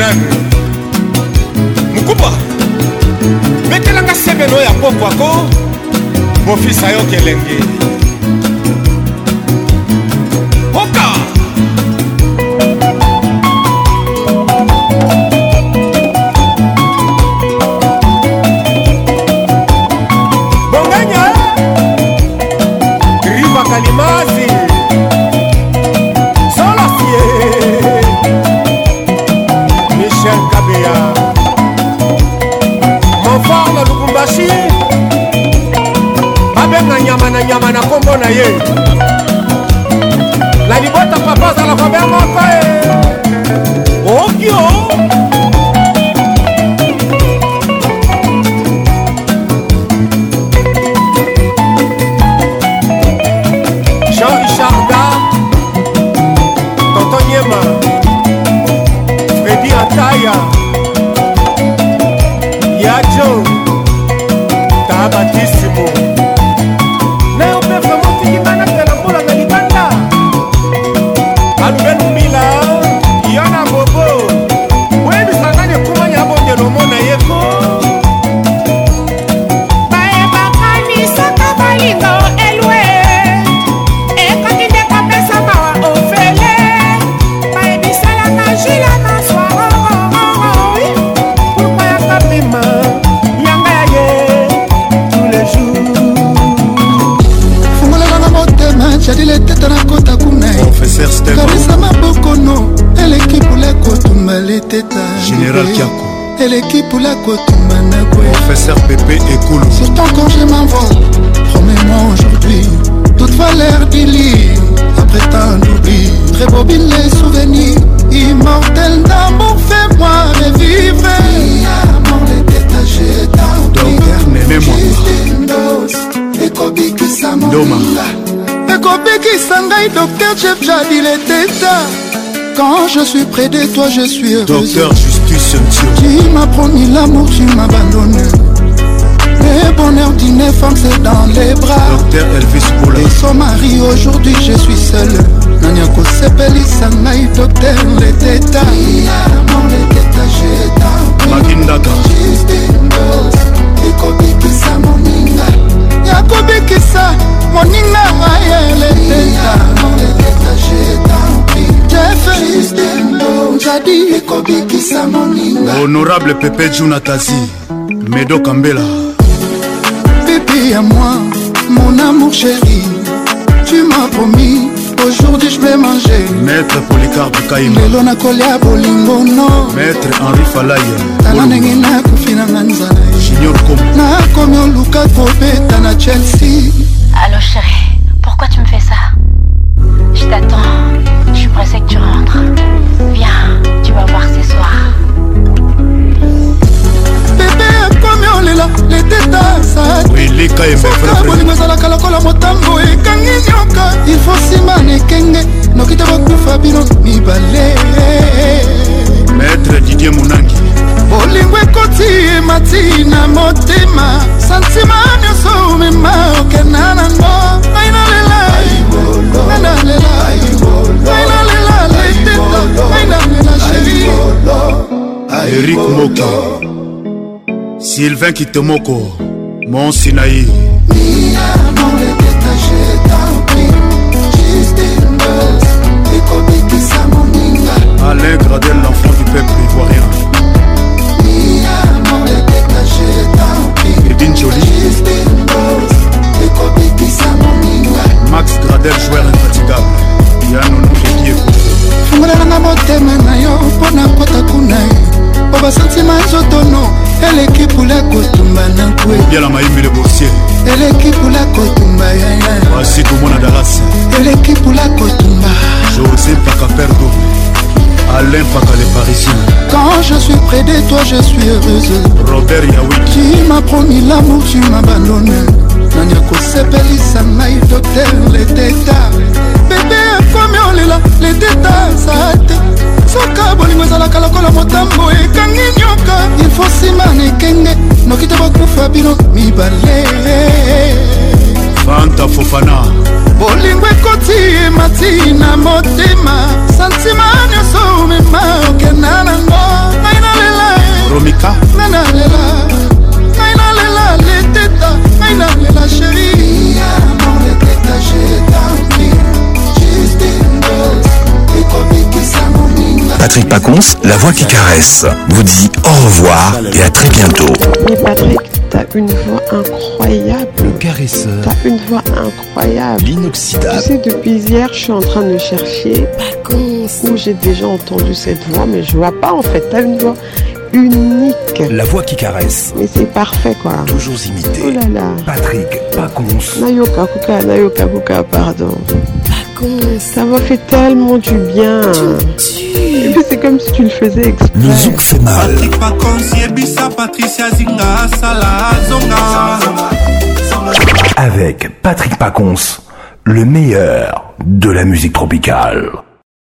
nanu mokupa bekelanga sebeno ya popwako mofisa yoka elenge Quand je suis près de toi, je suis heureux. Docteur Justus Tu m'as promis l'amour, tu m'as abandonné. Le bonheur d'une femme, c'est dans les bras. Docteur Elvis Poula. Et son mari, aujourd'hui, je suis seul. Nanyako Sepeli Sangai, docteur, les détails. Magindaka. ekobikisa moninga yakobikisa moninga ayelete honorable pepe junatasi medo kambela pepe ya moi mon amour chéri tu m'as promis aujourd'hui je vais manger maître policarpe kaima lelo nakolia bolingo no maître henri falaye tala ndenge nakufi nanga nzala junior kom nakomi oluka kobeta na chelsea Allo chérie leka bolingo ezalaka lokola motango ekangi nyoka ilfo nsima na ekenge noki te bokufa bino mibale maître didier monangi bolingo ekoti emati na motema santima nyonso omema okenda nango ngai nalela ngai nalela ngai nalela leteta ngai nalela sheri erik moki sylvain kitemoko Mon Sinaï. Alain Gradel, l'enfant du peuple ivoirien. Edine Jolie. Max Gradel, joueur infatigable. Yannou Nongekie. fungolelanga motema na yo mpo na kota kuna po basantima nzotono eleki pula kotumba na kwe yala mayembe le boursier eleki pula kotumba yaya wasi tomona dalas eleki pula kotumba josé mpaka perdo alain mpaka le parisien quand je suis près de toi je suis heureuse robert yawi tu m'as promis l'amour tu m'abandonne nani akosepelisa ngai docteur leteta bebe akomi olela leteta saa te soka bolingo ezalaka lokola motambo ekangi nyoka ilfo nsima na ekenge noki te bokufa bino mibale fanta fofana bolingo ekoti emati na motema santima nyonso mema okenda nango ngai nalela romika ngai nalela ngai nalela leteta ngai nalela sheri Patrick Pacons, la voix qui caresse, vous dit au revoir et à très bientôt. Mais Patrick, t'as une voix incroyable. Le caresseur. T'as une voix incroyable. L'inoxydable. Tu sais, depuis hier, je suis en train de chercher Pacons où j'ai déjà entendu cette voix, mais je vois pas en fait. T'as une voix unique. La voix qui caresse. Mais c'est parfait quoi. Toujours imité. Oh là là. Patrick Pacons. Nayoka Kuka, Nayoka Kuka, pardon. Ça m'a fait tellement du bien. C'est comme si tu le faisais exprès. Le zouk fait mal. Avec Patrick Pacons, le meilleur de la musique tropicale.